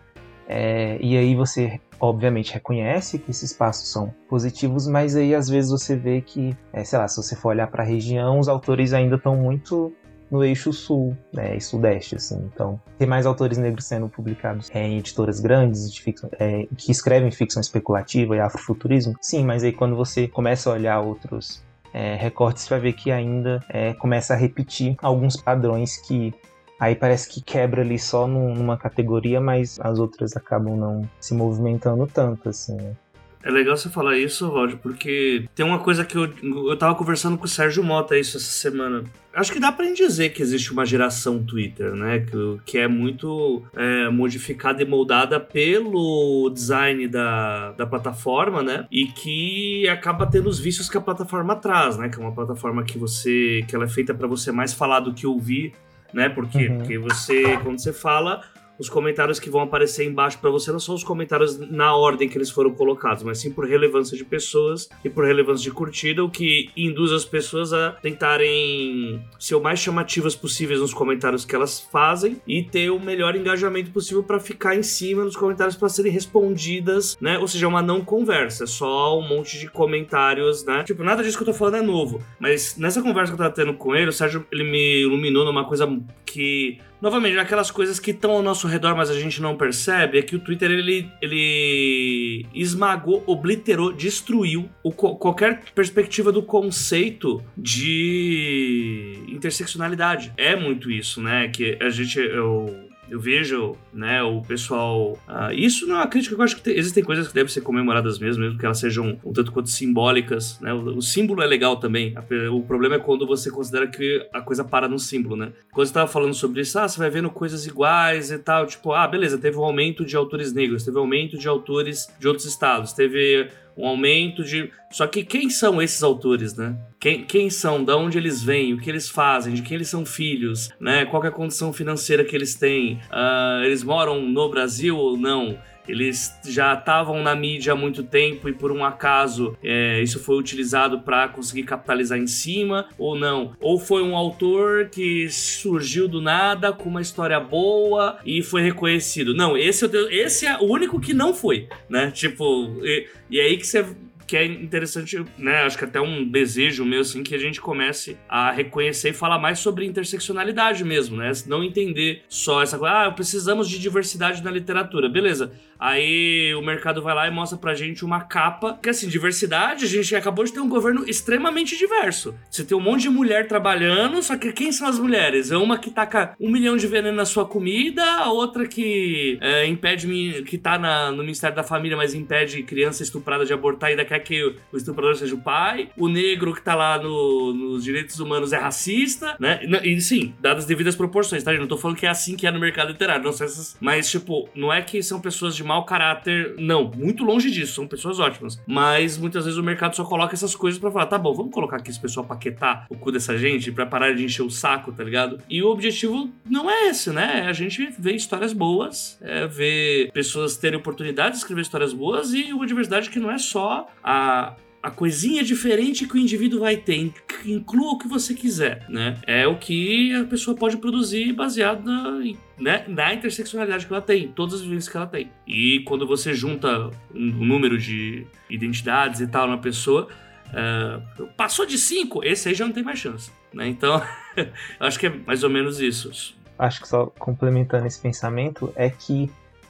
é, e aí você obviamente reconhece que esses passos são positivos, mas aí às vezes você vê que, é, sei lá, se você for olhar para a região, os autores ainda estão muito no eixo sul né, e sudeste, assim. Então, tem mais autores negros sendo publicados é, em editoras grandes ficção, é, que escrevem ficção especulativa e afrofuturismo. Sim, mas aí quando você começa a olhar outros é, recortes, você vai ver que ainda é, começa a repetir alguns padrões que Aí parece que quebra ali só numa categoria, mas as outras acabam não se movimentando tanto, assim. Né? É legal você falar isso, Roger, porque tem uma coisa que eu, eu tava conversando com o Sérgio Mota isso essa semana. Acho que dá pra gente dizer que existe uma geração Twitter, né? Que, que é muito é, modificada e moldada pelo design da, da plataforma, né? E que acaba tendo os vícios que a plataforma traz, né? Que é uma plataforma que você. que ela é feita para você mais falar do que ouvir né? Por quê? Uhum. Porque você, quando você fala, os comentários que vão aparecer embaixo para você não são os comentários na ordem que eles foram colocados, mas sim por relevância de pessoas e por relevância de curtida, o que induz as pessoas a tentarem ser o mais chamativas possíveis nos comentários que elas fazem e ter o melhor engajamento possível para ficar em cima dos comentários para serem respondidas, né? Ou seja, uma não conversa, só um monte de comentários, né? Tipo, nada disso que eu tô falando é novo, mas nessa conversa que eu tava tendo com ele, o Sérgio ele me iluminou numa coisa que novamente, aquelas coisas que estão ao nosso redor, mas a gente não percebe, é que o Twitter ele, ele esmagou, obliterou, destruiu o, qualquer perspectiva do conceito de interseccionalidade. É muito isso, né? Que a gente. Eu, eu vejo, né, o pessoal. Uh, isso não é uma crítica, eu acho que tem, existem coisas que devem ser comemoradas mesmo, mesmo que elas sejam um tanto quanto simbólicas, né? O, o, símbolo é legal também. O problema é quando você considera que a coisa para no símbolo, né? Quando você tava falando sobre isso, ah, você vai vendo coisas iguais e tal, tipo, ah, beleza, teve um aumento de autores negros, teve um aumento de autores de outros estados, teve um aumento de. Só que quem são esses autores, né? Quem, quem são, de onde eles vêm, o que eles fazem, de quem eles são filhos, né? Qual é a condição financeira que eles têm? Uh, eles moram no Brasil ou não? Eles já estavam na mídia há muito tempo e por um acaso é, isso foi utilizado para conseguir capitalizar em cima ou não? Ou foi um autor que surgiu do nada com uma história boa e foi reconhecido? Não, esse, esse é o único que não foi, né? Tipo, e, e é aí que você que é interessante, né? Acho que até um desejo meu, assim, que a gente comece a reconhecer e falar mais sobre interseccionalidade mesmo, né? Não entender só essa coisa, ah, precisamos de diversidade na literatura. Beleza. Aí o mercado vai lá e mostra pra gente uma capa, que assim, diversidade, a gente acabou de ter um governo extremamente diverso. Você tem um monte de mulher trabalhando, só que quem são as mulheres? É uma que taca um milhão de veneno na sua comida, a outra que é, impede, que tá na, no Ministério da Família, mas impede criança estuprada de abortar e daqui quer que o estuprador seja o pai, o negro que tá lá no, nos direitos humanos é racista, né? E sim, dadas as devidas proporções, tá? Eu não tô falando que é assim que é no mercado literário, não sei essas... mas tipo, não é que são pessoas de mau caráter, não, muito longe disso, são pessoas ótimas, mas muitas vezes o mercado só coloca essas coisas para falar, tá bom, vamos colocar aqui esse pessoal pra quietar o cu dessa gente, pra parar de encher o saco, tá ligado? E o objetivo não é esse, né? É a gente ver histórias boas, é ver pessoas terem oportunidade de escrever histórias boas e uma diversidade que não é só a, a coisinha diferente que o indivíduo vai ter, inclua o que você quiser, né? É o que a pessoa pode produzir baseado na, né, na interseccionalidade que ela tem, todas as vivências que ela tem. E quando você junta um número de identidades e tal na pessoa, uh, passou de cinco, esse aí já não tem mais chance, né? Então, acho que é mais ou menos isso. Acho que só complementando esse pensamento é que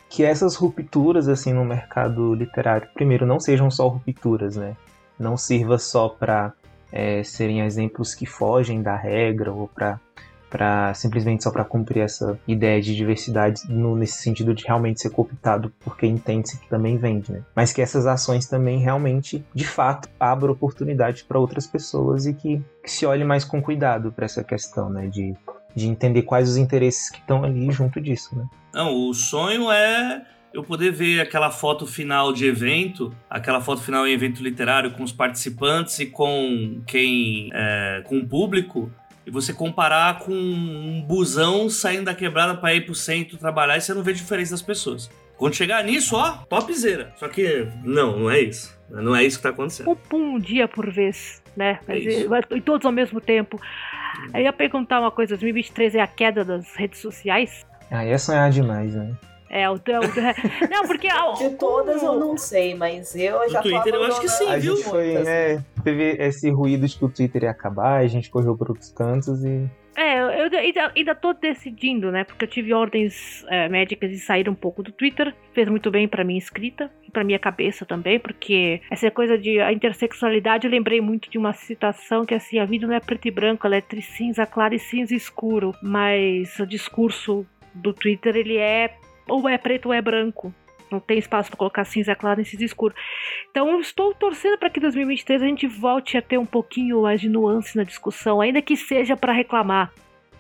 que essas rupturas assim no mercado literário, primeiro, não sejam só rupturas, né? Não sirva só para é, serem exemplos que fogem da regra ou para simplesmente só para cumprir essa ideia de diversidade no, nesse sentido de realmente ser cooptado porque entende-se que também vende, né? Mas que essas ações também realmente, de fato, abram oportunidade para outras pessoas e que, que, se olhe mais com cuidado para essa questão, né? De, de entender quais os interesses que estão ali junto disso, né? Não, o sonho é eu poder ver aquela foto final de evento, aquela foto final em evento literário com os participantes e com quem, é, com o público, e você comparar com um busão saindo da quebrada para ir pro centro trabalhar e você não vê diferença das pessoas. Quando chegar nisso, ó, topzera. Só que não, não é isso. Não é isso que tá acontecendo. Um, um dia por vez, né? É e todos ao mesmo tempo. Aí eu ia perguntar uma coisa: 2023 é a queda das redes sociais? Ah, ia sonhar demais, né? É, o, o, Não, porque. De todas eu não sei, mas eu já o Twitter eu acho que sim, a viu? Gente foi, é, teve esse ruído de que o Twitter ia acabar, a gente correu para outros cantos e. É, eu ainda, ainda tô decidindo, né? Porque eu tive ordens é, médicas de sair um pouco do Twitter. Fez muito bem para minha escrita e pra minha cabeça também, porque essa coisa de a intersexualidade, eu lembrei muito de uma citação que é assim, a vida não é preto e branco, ela é entre cinza claro e cinza escuro. Mas o discurso do Twitter, ele é ou é preto ou é branco. Não tem espaço para colocar cinza claro cinza escuro. Então eu estou torcendo para que em 2023 a gente volte a ter um pouquinho mais de nuance na discussão, ainda que seja para reclamar.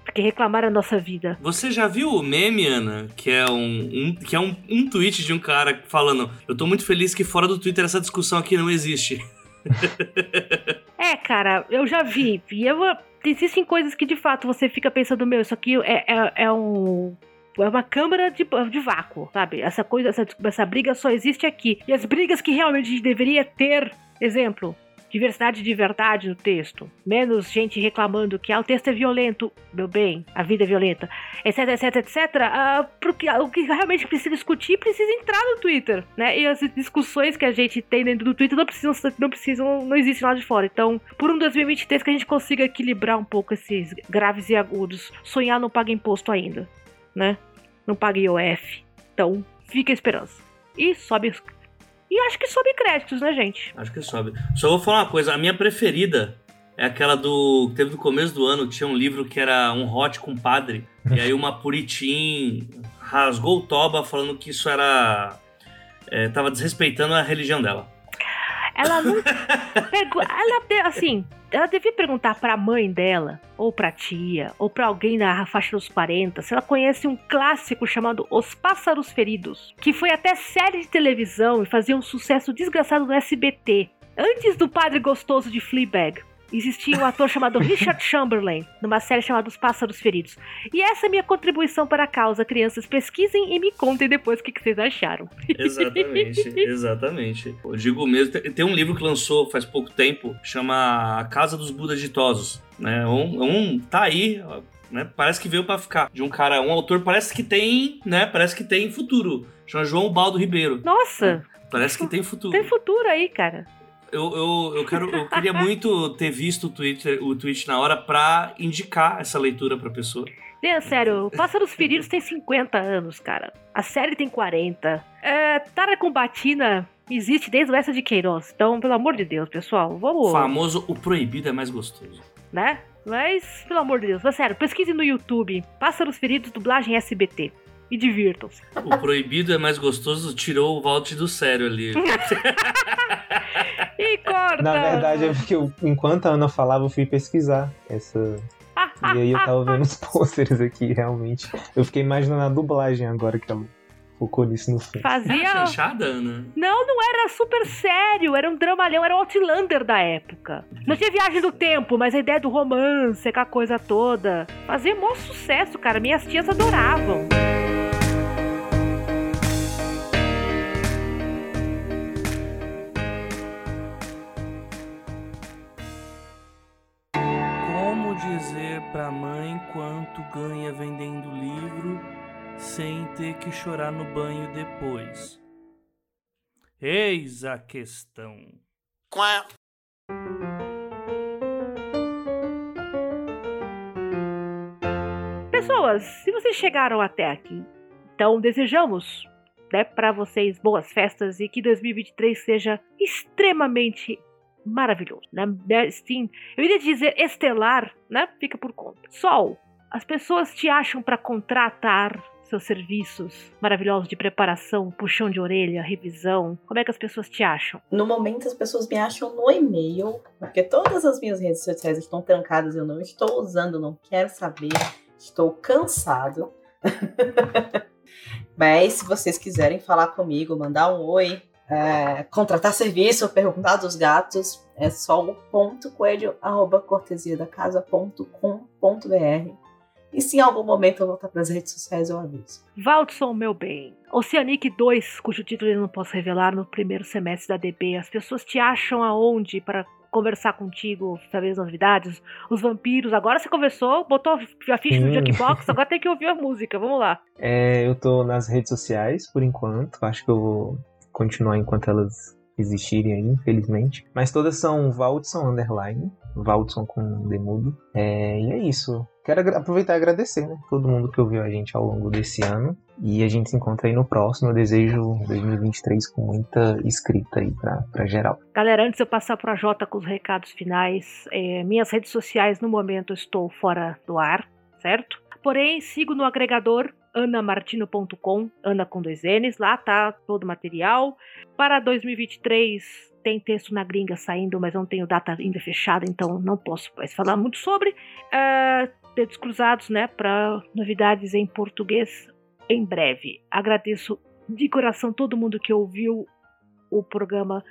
Porque reclamar é a nossa vida. Você já viu o meme, Ana? Que é um, um que é um, um tweet de um cara falando: Eu tô muito feliz que fora do Twitter essa discussão aqui não existe. é, cara, eu já vi. E eu, existem coisas que de fato você fica pensando: Meu, isso aqui é, é, é um é uma câmara de, de vácuo, sabe? Essa coisa, essa, essa briga só existe aqui. E as brigas que realmente a gente deveria ter, exemplo, diversidade de verdade no texto, menos gente reclamando que ah, o texto é violento, meu bem, a vida é violenta, etc, etc, etc, uh, porque o que realmente precisa discutir precisa entrar no Twitter, né? E as discussões que a gente tem dentro do Twitter não precisam, não precisam, não existem lá de fora. Então, por um 2023 que a gente consiga equilibrar um pouco esses graves e agudos, sonhar não paga imposto ainda, né? Não paga IOF. Então, fica a esperança. E sobe e acho que sobe créditos, né, gente? Acho que sobe. Só vou falar uma coisa, a minha preferida é aquela do. Teve no começo do ano, tinha um livro que era um hot com padre. e aí uma Puritim rasgou o toba falando que isso era. É, tava desrespeitando a religião dela. Ela não. pegou, ela, assim, ela devia perguntar para a mãe dela, ou para tia, ou para alguém na faixa dos 40, se ela conhece um clássico chamado Os Pássaros Feridos, que foi até série de televisão e fazia um sucesso desgraçado no SBT, antes do Padre Gostoso de Fleabag existia um ator chamado Richard Chamberlain, numa série chamada Os Pássaros Feridos. E essa é minha contribuição para a causa. Crianças, pesquisem e me contem depois o que, vocês acharam. Exatamente, exatamente. Eu digo mesmo, tem um livro que lançou faz pouco tempo, chama A Casa dos Budas Ditosos. Né? Um, um tá aí, né? Parece que veio para ficar. De um cara, um autor parece que tem, né? Parece que tem futuro. Chama João Baldo Ribeiro. Nossa! Parece que tem futuro. Tem futuro aí, cara. Eu, eu, eu, quero, eu queria muito ter visto o tweet, o tweet na hora pra indicar essa leitura pra pessoa. É, sério, Pássaros Feridos tem 50 anos, cara. A série tem 40. É, Tara Combatina existe desde o Essa de Queiroz. Então, pelo amor de Deus, pessoal, vamos. O famoso O Proibido é mais gostoso. Né? Mas, pelo amor de Deus, mas sério, pesquise no YouTube. Pássaros Feridos, dublagem SBT e divirtam-se. O proibido é mais gostoso, tirou o Vault do sério ali. e corta! Na verdade, é porque eu, enquanto a Ana falava, eu fui pesquisar essa. e aí eu tava vendo os pôsteres aqui, realmente. Eu fiquei imaginando a dublagem agora que ela focou nisso no fim. Fazia. chanchada, Ana? Não, não era super sério. Era um dramalhão, era o Outlander da época. Não tinha viagem do tempo, mas a ideia do romance, aquela coisa toda. Fazia maior sucesso, cara. Minhas tias adoravam. Para a mãe quanto ganha vendendo livro sem ter que chorar no banho depois? Eis a questão. Quá. Pessoas, se vocês chegaram até aqui, então desejamos né, para vocês boas festas e que 2023 seja extremamente maravilhoso, né? Sim, eu iria dizer estelar, né? Fica por conta. Sol, as pessoas te acham para contratar seus serviços maravilhosos de preparação, puxão de orelha, revisão? Como é que as pessoas te acham? No momento, as pessoas me acham no e-mail, porque todas as minhas redes sociais estão trancadas, eu não estou usando, não quero saber, estou cansado. Mas se vocês quiserem falar comigo, mandar um oi, é, contratar serviço, perguntar dos gatos, é só o ponto coelho, arroba cortesiadacasa.com.br. E se em algum momento eu voltar para as redes sociais, eu aviso. Valdson, meu bem. Oceanic 2, cujo título eu não posso revelar no primeiro semestre da DB. As pessoas te acham aonde para conversar contigo, saber as novidades? Os vampiros. Agora você conversou, botou a ficha no Jackbox, agora tem que ouvir a música. Vamos lá. É, eu tô nas redes sociais por enquanto. Acho que eu vou continuar enquanto elas existirem aí, infelizmente. Mas todas são Valdson Underline, Valdson com demudo. É, e é isso. Quero aproveitar e agradecer, né? Todo mundo que ouviu a gente ao longo desse ano. E a gente se encontra aí no próximo. Eu desejo 2023 com muita escrita aí pra, pra geral. Galera, antes de eu passar pra Jota com os recados finais, é, minhas redes sociais no momento estou fora do ar, certo? Porém, sigo no agregador anamartino.com, Ana com dois N's, lá tá todo o material. Para 2023 tem texto na gringa saindo, mas não tenho data ainda fechada, então não posso mais falar muito sobre. Uh, dedos cruzados, né, para novidades em português em breve. Agradeço de coração todo mundo que ouviu o programa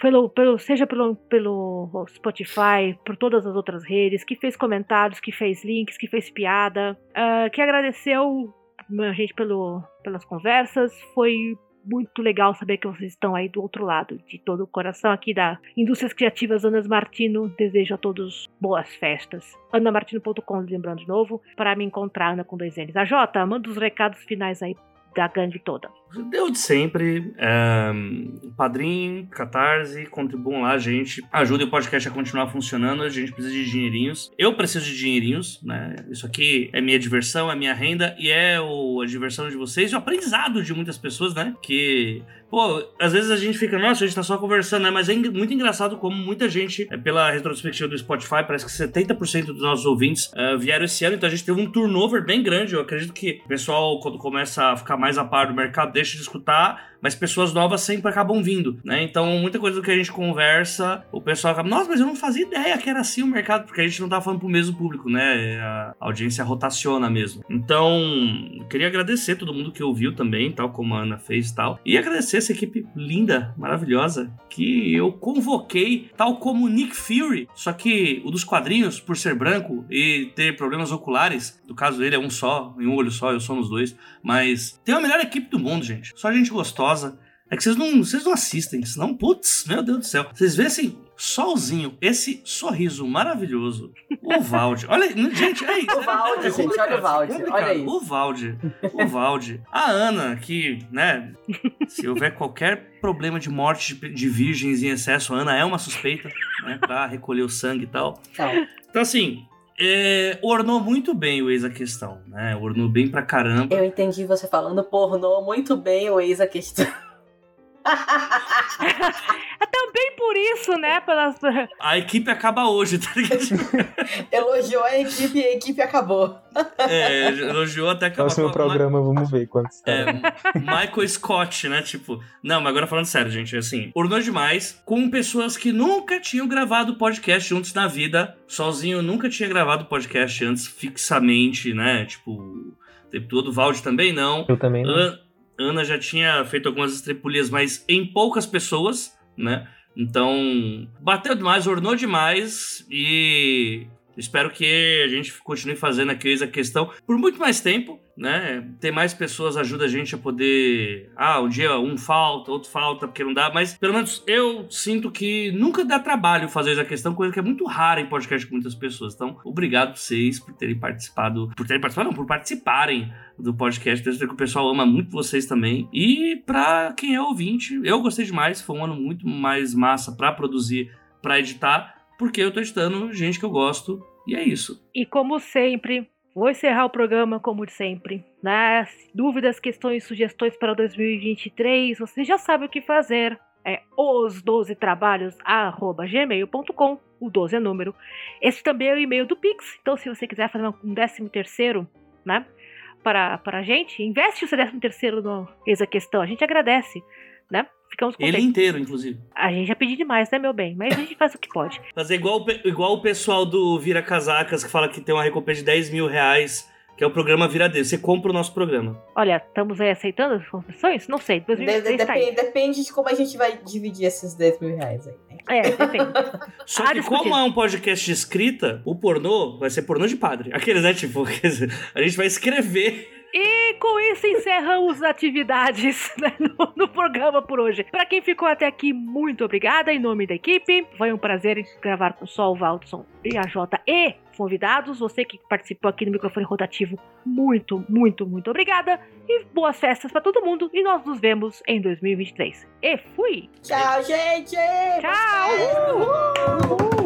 pelo, pelo, seja pelo, pelo Spotify, por todas as outras redes, que fez comentários, que fez links, que fez piada, uh, que agradeceu a gente pelo, pelas conversas. Foi muito legal saber que vocês estão aí do outro lado. De todo o coração aqui da Indústrias Criativas Anas Martino, desejo a todos boas festas. anamartino.com, lembrando de novo, para me encontrar, Ana com dois N's. A Jota, manda os recados finais aí da gangue toda. Deu de sempre. É, padrinho, Catarse, contribuam lá, gente. Ajuda o podcast a continuar funcionando. A gente precisa de dinheirinhos. Eu preciso de dinheirinhos, né? Isso aqui é minha diversão, é minha renda e é o, a diversão de vocês e o aprendizado de muitas pessoas, né? Que Pô, às vezes a gente fica, nossa, a gente tá só conversando, né? Mas é muito engraçado como muita gente, é, pela retrospectiva do Spotify, parece que 70% dos nossos ouvintes uh, vieram esse ano, então a gente teve um turnover bem grande. Eu acredito que o pessoal, quando começa a ficar mais a par do mercado, deixa de escutar mas pessoas novas sempre acabam vindo, né? Então, muita coisa do que a gente conversa, o pessoal acaba, nossa, mas eu não fazia ideia que era assim o mercado, porque a gente não tá falando pro mesmo público, né? A audiência rotaciona mesmo. Então, queria agradecer todo mundo que ouviu também, tal como a Ana fez e tal. E agradecer essa equipe linda, maravilhosa, que eu convoquei, tal como Nick Fury, só que o dos quadrinhos, por ser branco e ter problemas oculares, no caso dele é um só, em um olho só, eu sou nos dois, mas tem a melhor equipe do mundo, gente. Só gente gostosa é que vocês não, vocês não assistem, senão, putz, meu Deus do céu. Vocês vê assim, solzinho, esse sorriso maravilhoso. O Valde. Olha, gente, é isso. O Valde, é gente, olha o Valde. Olha isso. O Valde. O Valde. A Ana, que, né, se houver qualquer problema de morte de virgens em excesso, a Ana é uma suspeita, né, pra recolher o sangue e tal. Então, assim, é, ornou muito bem o ex a questão, né? Ornou bem pra caramba. Eu entendi você falando pornou muito bem o ex a questão. É também por isso, né? Pelas... A equipe acaba hoje, tá ligado? Elogiou a equipe e a equipe acabou. É, elogiou até acabar. Próximo programa, Ma... vamos ver quantos. É, Michael Scott, né? Tipo, não, mas agora falando sério, gente, assim, ornou demais com pessoas que nunca tinham gravado podcast juntos na vida. Sozinho, nunca tinha gravado podcast antes fixamente, né? Tipo, o tempo todo. Valde também não. Eu também não. Ana já tinha feito algumas estrepulias, mas em poucas pessoas, né? Então, bateu demais, ornou demais e espero que a gente continue fazendo aqui a questão por muito mais tempo né? Ter mais pessoas ajuda a gente a poder. Ah, um dia um falta, outro falta, porque não dá. Mas pelo menos eu sinto que nunca dá trabalho fazer essa questão, coisa que é muito rara em podcast com muitas pessoas. Então, obrigado vocês por terem participado. Por terem participado, não, por participarem do podcast. Tenho que o pessoal ama muito vocês também. E pra quem é ouvinte, eu gostei demais. Foi um ano muito mais massa pra produzir, pra editar, porque eu tô editando gente que eu gosto. E é isso. E como sempre, Vou encerrar o programa como sempre. Né? Dúvidas, questões, sugestões para 2023, você já sabe o que fazer. É os 12 trabalhos gmail.com. O 12 é número. Esse também é o e-mail do Pix. Então, se você quiser fazer um 13 terceiro, né? Para, para a gente, investe o seu 13 terceiro no Exa Questão. A gente agradece? Ficamos contentes. Ele inteiro, inclusive. A gente já pediu demais, né, meu bem? Mas a gente faz o que pode. Fazer igual, igual o pessoal do Vira Casacas que fala que tem uma recompensa de 10 mil reais que é o programa Viradeiro. Você compra o nosso programa. Olha, estamos aí aceitando as concessões? Não sei. De, de, depende, tá depende de como a gente vai dividir esses 10 mil reais aí. Né? É, depende. Só ah, que como é um podcast de escrita, o pornô vai ser pornô de padre. Aqueles, né? Tipo, a gente vai escrever e com isso encerramos as atividades né, no, no, programa por hoje. Para quem ficou até aqui, muito obrigada em nome da equipe. Foi um prazer gravar com o Sol, Valdson e a Jota e convidados. Você que participou aqui no microfone rotativo, muito, muito, muito obrigada. E boas festas para todo mundo. E nós nos vemos em 2023. E fui! Tchau, gente! Tchau! Uhul.